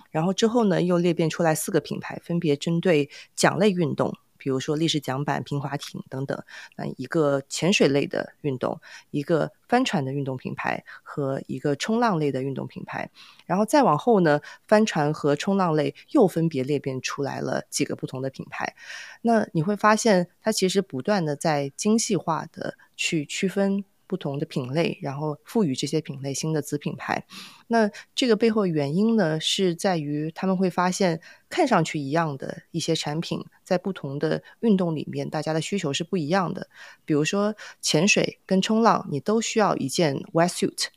然后之后呢又裂变出来四个品牌，分别针对桨类运动。比如说立式桨板、平滑艇等等，那一个潜水类的运动，一个帆船的运动品牌和一个冲浪类的运动品牌，然后再往后呢，帆船和冲浪类又分别裂变出来了几个不同的品牌。那你会发现，它其实不断的在精细化的去区分。不同的品类，然后赋予这些品类新的子品牌。那这个背后原因呢，是在于他们会发现，看上去一样的一些产品，在不同的运动里面，大家的需求是不一样的。比如说潜水跟冲浪，你都需要一件 wetsuit，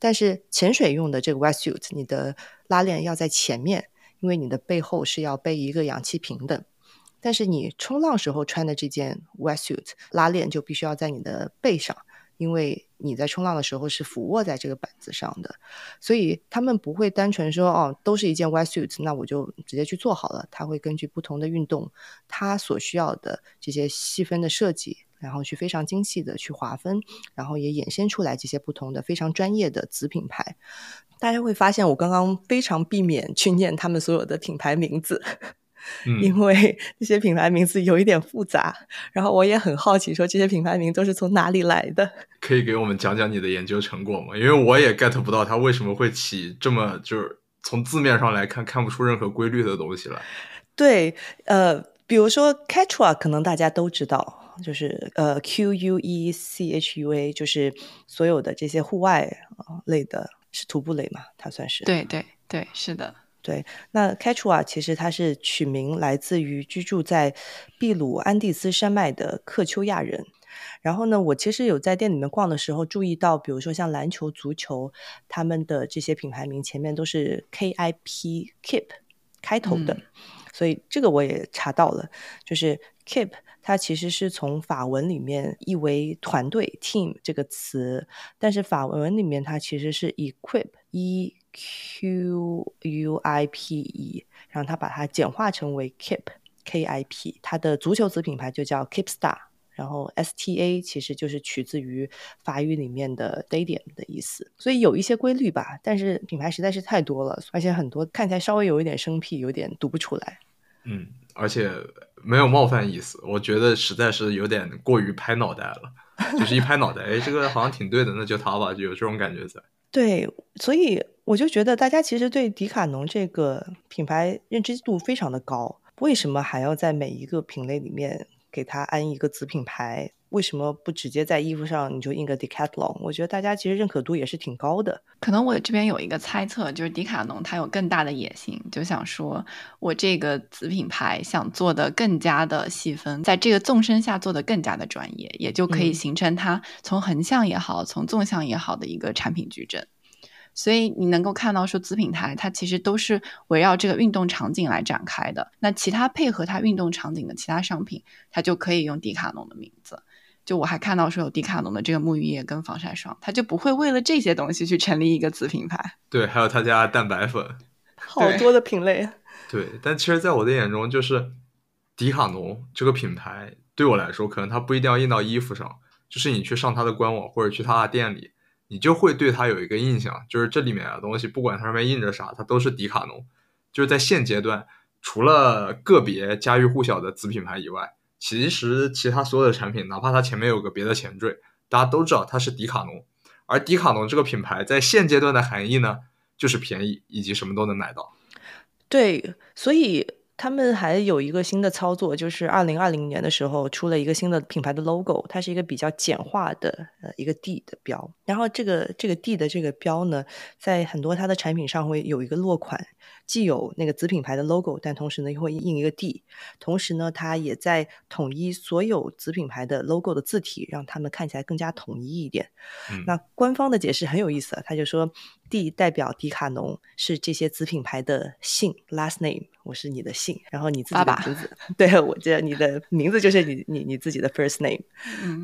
但是潜水用的这个 wetsuit，你的拉链要在前面，因为你的背后是要背一个氧气瓶的。但是你冲浪时候穿的这件 wetsuit，拉链就必须要在你的背上。因为你在冲浪的时候是俯卧在这个板子上的，所以他们不会单纯说哦，都是一件 wetsuit，那我就直接去做好了。他会根据不同的运动，它所需要的这些细分的设计，然后去非常精细的去划分，然后也衍生出来这些不同的非常专业的子品牌。大家会发现，我刚刚非常避免去念他们所有的品牌名字。因为这些品牌名字有一点复杂，然后我也很好奇，说这些品牌名都是从哪里来的？可以给我们讲讲你的研究成果吗？因为我也 get 不到它为什么会起这么就是从字面上来看看不出任何规律的东西来。对，呃，比如说 c a t r a 可能大家都知道，就是呃 Q U E C H U A，就是所有的这些户外类的，是徒步类嘛？它算是？对对对，是的。对，那 Quechua 其实它是取名来自于居住在秘鲁安第斯山脉的克丘亚人。然后呢，我其实有在店里面逛的时候注意到，比如说像篮球、足球，他们的这些品牌名前面都是 K I P Keep 开头的，所以这个我也查到了，就是 Keep 它其实是从法文里面译为团队 Team 这个词，但是法文里面它其实是 Equip E。Q U I P E，然后他把它简化成为 Keep K I P，它的足球子品牌就叫 Keep Star，然后 S T A 其实就是取自于法语里面的 Stadium 的意思，所以有一些规律吧，但是品牌实在是太多了，而且很多看起来稍微有一点生僻，有点读不出来。嗯，而且没有冒犯意思，我觉得实在是有点过于拍脑袋了，*laughs* 就是一拍脑袋，哎，这个好像挺对的，那就它吧，就有这种感觉在。对，所以我就觉得大家其实对迪卡侬这个品牌认知度非常的高。为什么还要在每一个品类里面给它安一个子品牌？为什么不直接在衣服上你就印个 Decathlon？我觉得大家其实认可度也是挺高的。可能我这边有一个猜测，就是迪卡侬它有更大的野心，就想说我这个子品牌想做的更加的细分，在这个纵深下做的更加的专业，也就可以形成它从横向也好，从纵向也好的一个产品矩阵。所以你能够看到，说子品牌它其实都是围绕这个运动场景来展开的。那其他配合它运动场景的其他商品，它就可以用迪卡侬的名字。就我还看到说有迪卡侬的这个沐浴液跟防晒霜，它就不会为了这些东西去成立一个子品牌。对，还有他家蛋白粉，好多的品类。对，但其实，在我的眼中，就是迪卡侬这个品牌对我来说，可能它不一定要印到衣服上，就是你去上它的官网或者去它的店里。你就会对它有一个印象，就是这里面的东西，不管它上面印着啥，它都是迪卡侬。就是在现阶段，除了个别家喻户晓的子品牌以外，其实其他所有的产品，哪怕它前面有个别的前缀，大家都知道它是迪卡侬。而迪卡侬这个品牌在现阶段的含义呢，就是便宜以及什么都能买到。对，所以。他们还有一个新的操作，就是二零二零年的时候出了一个新的品牌的 logo，它是一个比较简化的呃一个 D 的标。然后这个这个 D 的这个标呢，在很多它的产品上会有一个落款，既有那个子品牌的 logo，但同时呢又会印一个 D。同时呢，它也在统一所有子品牌的 logo 的字体，让他们看起来更加统一一点。那官方的解释很有意思，他就说 D 代表迪卡侬是这些子品牌的姓 last name。我是你的姓，然后你自己的名字，*laughs* 对我这你的名字就是你你你自己的 first name，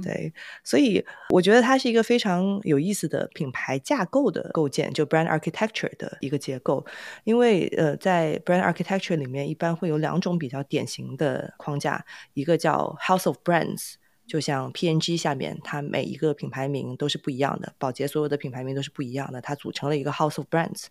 对，所以我觉得它是一个非常有意思的品牌架构的构建，就 brand architecture 的一个结构。因为呃，在 brand architecture 里面，一般会有两种比较典型的框架，一个叫 house of brands。就像 P N G 下面，它每一个品牌名都是不一样的，宝洁所有的品牌名都是不一样的，它组成了一个 House of Brands。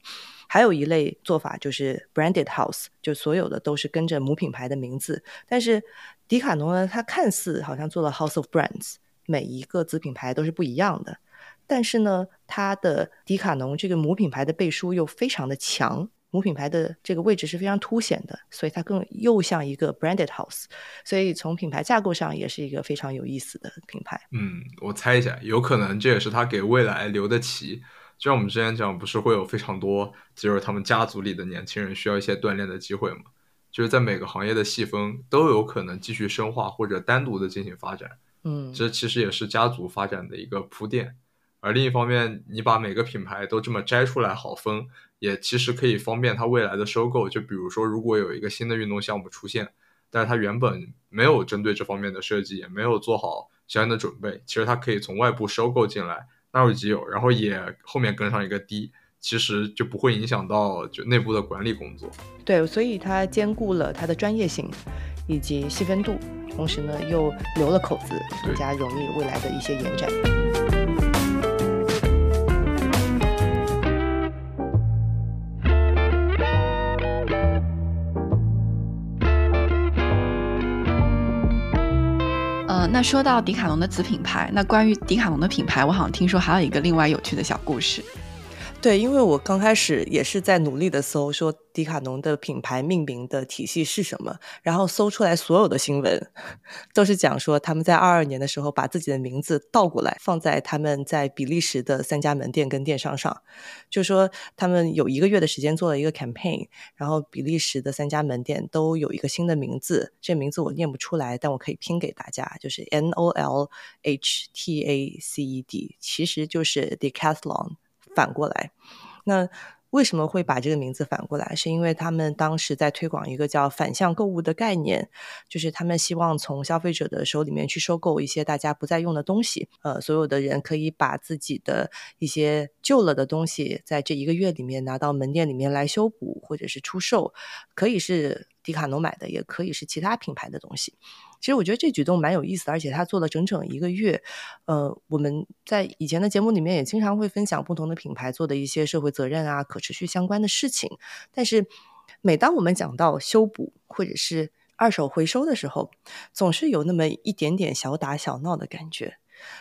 还有一类做法就是 Branded House，就所有的都是跟着母品牌的名字。但是迪卡侬呢，它看似好像做了 House of Brands，每一个子品牌都是不一样的，但是呢，它的迪卡侬这个母品牌的背书又非常的强。母品牌的这个位置是非常凸显的，所以它更又像一个 branded house，所以从品牌架构上也是一个非常有意思的品牌。嗯，我猜一下，有可能这也是他给未来留的棋。就像我们之前讲，不是会有非常多，就是他们家族里的年轻人需要一些锻炼的机会吗？就是在每个行业的细分都有可能继续深化或者单独的进行发展。嗯，这其实也是家族发展的一个铺垫。而另一方面，你把每个品牌都这么摘出来好分。也其实可以方便它未来的收购，就比如说，如果有一个新的运动项目出现，但是它原本没有针对这方面的设计，也没有做好相应的准备，其实它可以从外部收购进来，纳入己有，然后也后面跟上一个低，其实就不会影响到就内部的管理工作。对，所以它兼顾了它的专业性以及细分度，同时呢又留了口子，更加容易未来的一些延展。那说到迪卡侬的子品牌，那关于迪卡侬的品牌，我好像听说还有一个另外有趣的小故事。对，因为我刚开始也是在努力的搜，说迪卡侬的品牌命名的体系是什么，然后搜出来所有的新闻都是讲说他们在二二年的时候把自己的名字倒过来放在他们在比利时的三家门店跟电商上，就说他们有一个月的时间做了一个 campaign，然后比利时的三家门店都有一个新的名字，这名字我念不出来，但我可以拼给大家，就是 N O L H T A C E D，其实就是 Decathlon。反过来，那为什么会把这个名字反过来？是因为他们当时在推广一个叫反向购物的概念，就是他们希望从消费者的手里面去收购一些大家不再用的东西。呃，所有的人可以把自己的一些旧了的东西，在这一个月里面拿到门店里面来修补或者是出售，可以是迪卡侬买的，也可以是其他品牌的东西。其实我觉得这举动蛮有意思，而且他做了整整一个月。呃，我们在以前的节目里面也经常会分享不同的品牌做的一些社会责任啊、可持续相关的事情。但是每当我们讲到修补或者是二手回收的时候，总是有那么一点点小打小闹的感觉。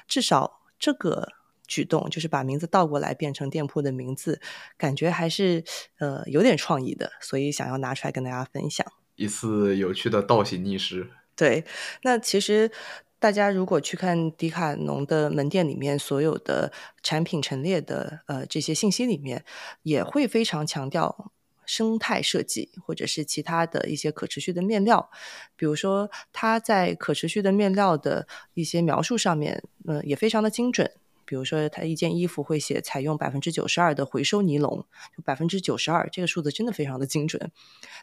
至少这个举动，就是把名字倒过来变成店铺的名字，感觉还是呃有点创意的，所以想要拿出来跟大家分享一次有趣的倒行逆施。对，那其实大家如果去看迪卡侬的门店里面所有的产品陈列的呃这些信息里面，也会非常强调生态设计或者是其他的一些可持续的面料，比如说它在可持续的面料的一些描述上面，嗯，也非常的精准。比如说，他一件衣服会写采用百分之九十二的回收尼龙，就百分之九十二，这个数字真的非常的精准。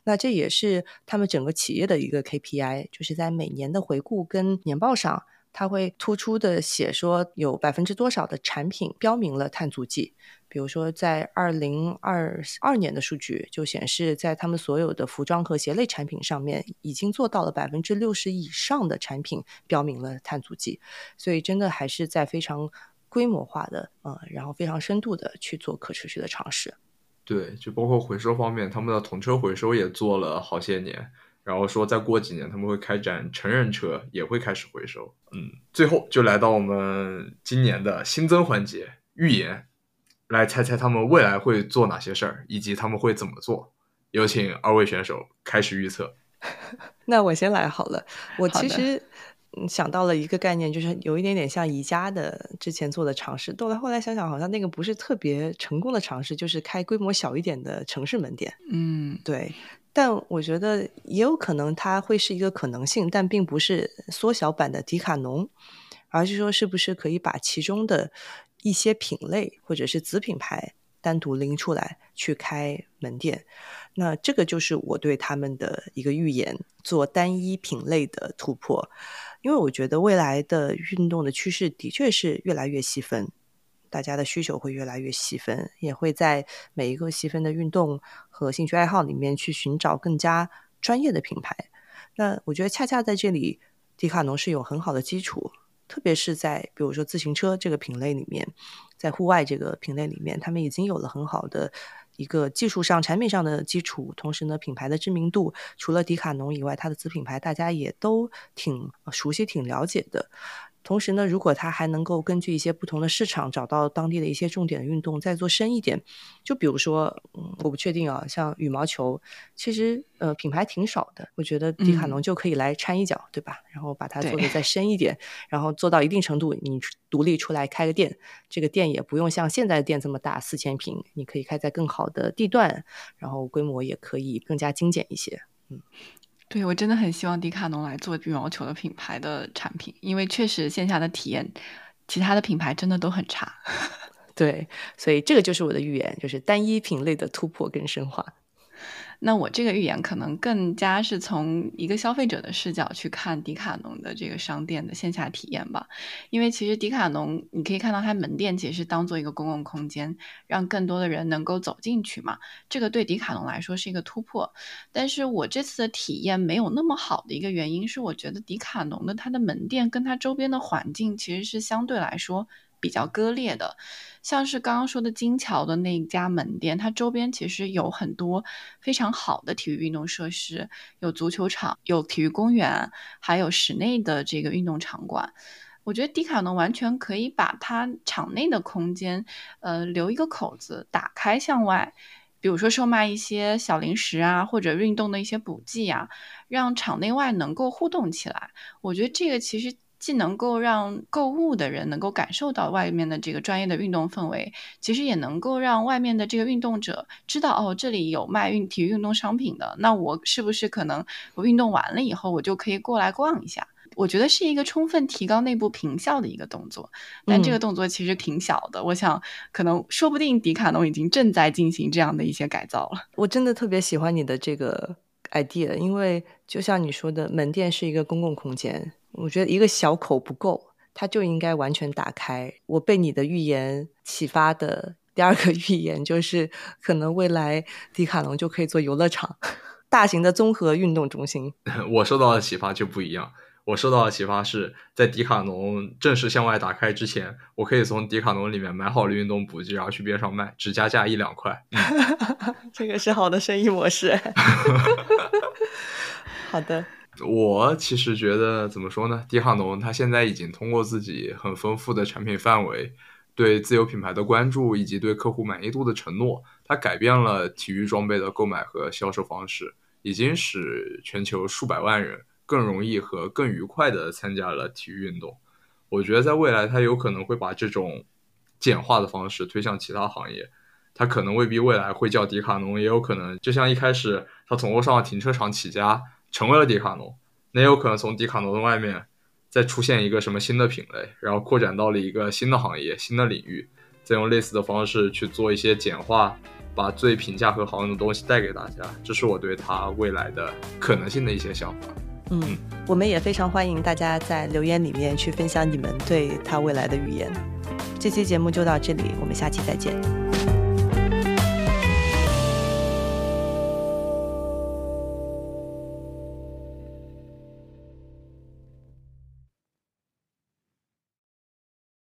那这也是他们整个企业的一个 KPI，就是在每年的回顾跟年报上，他会突出的写说有百分之多少的产品标明了碳足迹。比如说，在二零二二年的数据就显示，在他们所有的服装和鞋类产品上面，已经做到了百分之六十以上的产品标明了碳足迹。所以，真的还是在非常。规模化的，呃，然后非常深度的去做可持续的尝试。对，就包括回收方面，他们的童车回收也做了好些年，然后说再过几年他们会开展成人车，也会开始回收。嗯，最后就来到我们今年的新增环节——预言，来猜猜他们未来会做哪些事儿，以及他们会怎么做。有请二位选手开始预测。*laughs* 那我先来好了，我其实。想到了一个概念，就是有一点点像宜家的之前做的尝试。到了后来想想，好像那个不是特别成功的尝试，就是开规模小一点的城市门店。嗯，对。但我觉得也有可能它会是一个可能性，但并不是缩小版的迪卡侬，而是说是不是可以把其中的一些品类或者是子品牌单独拎出来去开门店。那这个就是我对他们的一个预言，做单一品类的突破。因为我觉得未来的运动的趋势的确是越来越细分，大家的需求会越来越细分，也会在每一个细分的运动和兴趣爱好里面去寻找更加专业的品牌。那我觉得恰恰在这里，迪卡侬是有很好的基础，特别是在比如说自行车这个品类里面，在户外这个品类里面，他们已经有了很好的。一个技术上、产品上的基础，同时呢，品牌的知名度，除了迪卡侬以外，它的子品牌大家也都挺熟悉、挺了解的。同时呢，如果它还能够根据一些不同的市场，找到当地的一些重点的运动，再做深一点，就比如说，嗯，我不确定啊，像羽毛球，其实呃品牌挺少的，我觉得迪卡侬就可以来掺一脚，对吧？然后把它做的再深一点，然后做到一定程度，你独立出来开个店，这个店也不用像现在的店这么大，四千平，你可以开在更好的地段，然后规模也可以更加精简一些，嗯。对，我真的很希望迪卡侬来做羽毛球的品牌的产品，因为确实线下的体验，其他的品牌真的都很差。*laughs* 对，所以这个就是我的预言，就是单一品类的突破跟深化。那我这个预言可能更加是从一个消费者的视角去看迪卡侬的这个商店的线下体验吧，因为其实迪卡侬你可以看到它门店其实是当做一个公共空间，让更多的人能够走进去嘛，这个对迪卡侬来说是一个突破。但是我这次的体验没有那么好的一个原因是，我觉得迪卡侬的它的门店跟它周边的环境其实是相对来说。比较割裂的，像是刚刚说的金桥的那一家门店，它周边其实有很多非常好的体育运动设施，有足球场，有体育公园，还有室内的这个运动场馆。我觉得迪卡侬完全可以把它场内的空间，呃，留一个口子，打开向外，比如说售卖一些小零食啊，或者运动的一些补剂啊，让场内外能够互动起来。我觉得这个其实。既能够让购物的人能够感受到外面的这个专业的运动氛围，其实也能够让外面的这个运动者知道，哦，这里有卖运体育运动商品的，那我是不是可能我运动完了以后，我就可以过来逛一下？我觉得是一个充分提高内部评效的一个动作，但这个动作其实挺小的。我想，可能说不定迪卡侬已经正在进行这样的一些改造了。我真的特别喜欢你的这个 idea，因为就像你说的，门店是一个公共空间。我觉得一个小口不够，它就应该完全打开。我被你的预言启发的第二个预言就是，可能未来迪卡侬就可以做游乐场，*laughs* 大型的综合运动中心。*laughs* 我受到的启发就不一样，我受到的启发是在迪卡侬正式向外打开之前，我可以从迪卡侬里面买好了运动补剂，然后去边上卖，只加价一两块。*laughs* 这个是好的生意模式。好的。我其实觉得怎么说呢？迪卡侬它现在已经通过自己很丰富的产品范围、对自有品牌的关注以及对客户满意度的承诺，它改变了体育装备的购买和销售方式，已经使全球数百万人更容易和更愉快地参加了体育运动。我觉得在未来，它有可能会把这种简化的方式推向其他行业，它可能未必未来会叫迪卡侬，也有可能就像一开始它从欧尚停车场起家。成为了迪卡侬，那有可能从迪卡侬的外面再出现一个什么新的品类，然后扩展到了一个新的行业、新的领域，再用类似的方式去做一些简化，把最平价和好用的东西带给大家。这是我对它未来的可能性的一些想法。嗯，我们也非常欢迎大家在留言里面去分享你们对它未来的预言。这期节目就到这里，我们下期再见。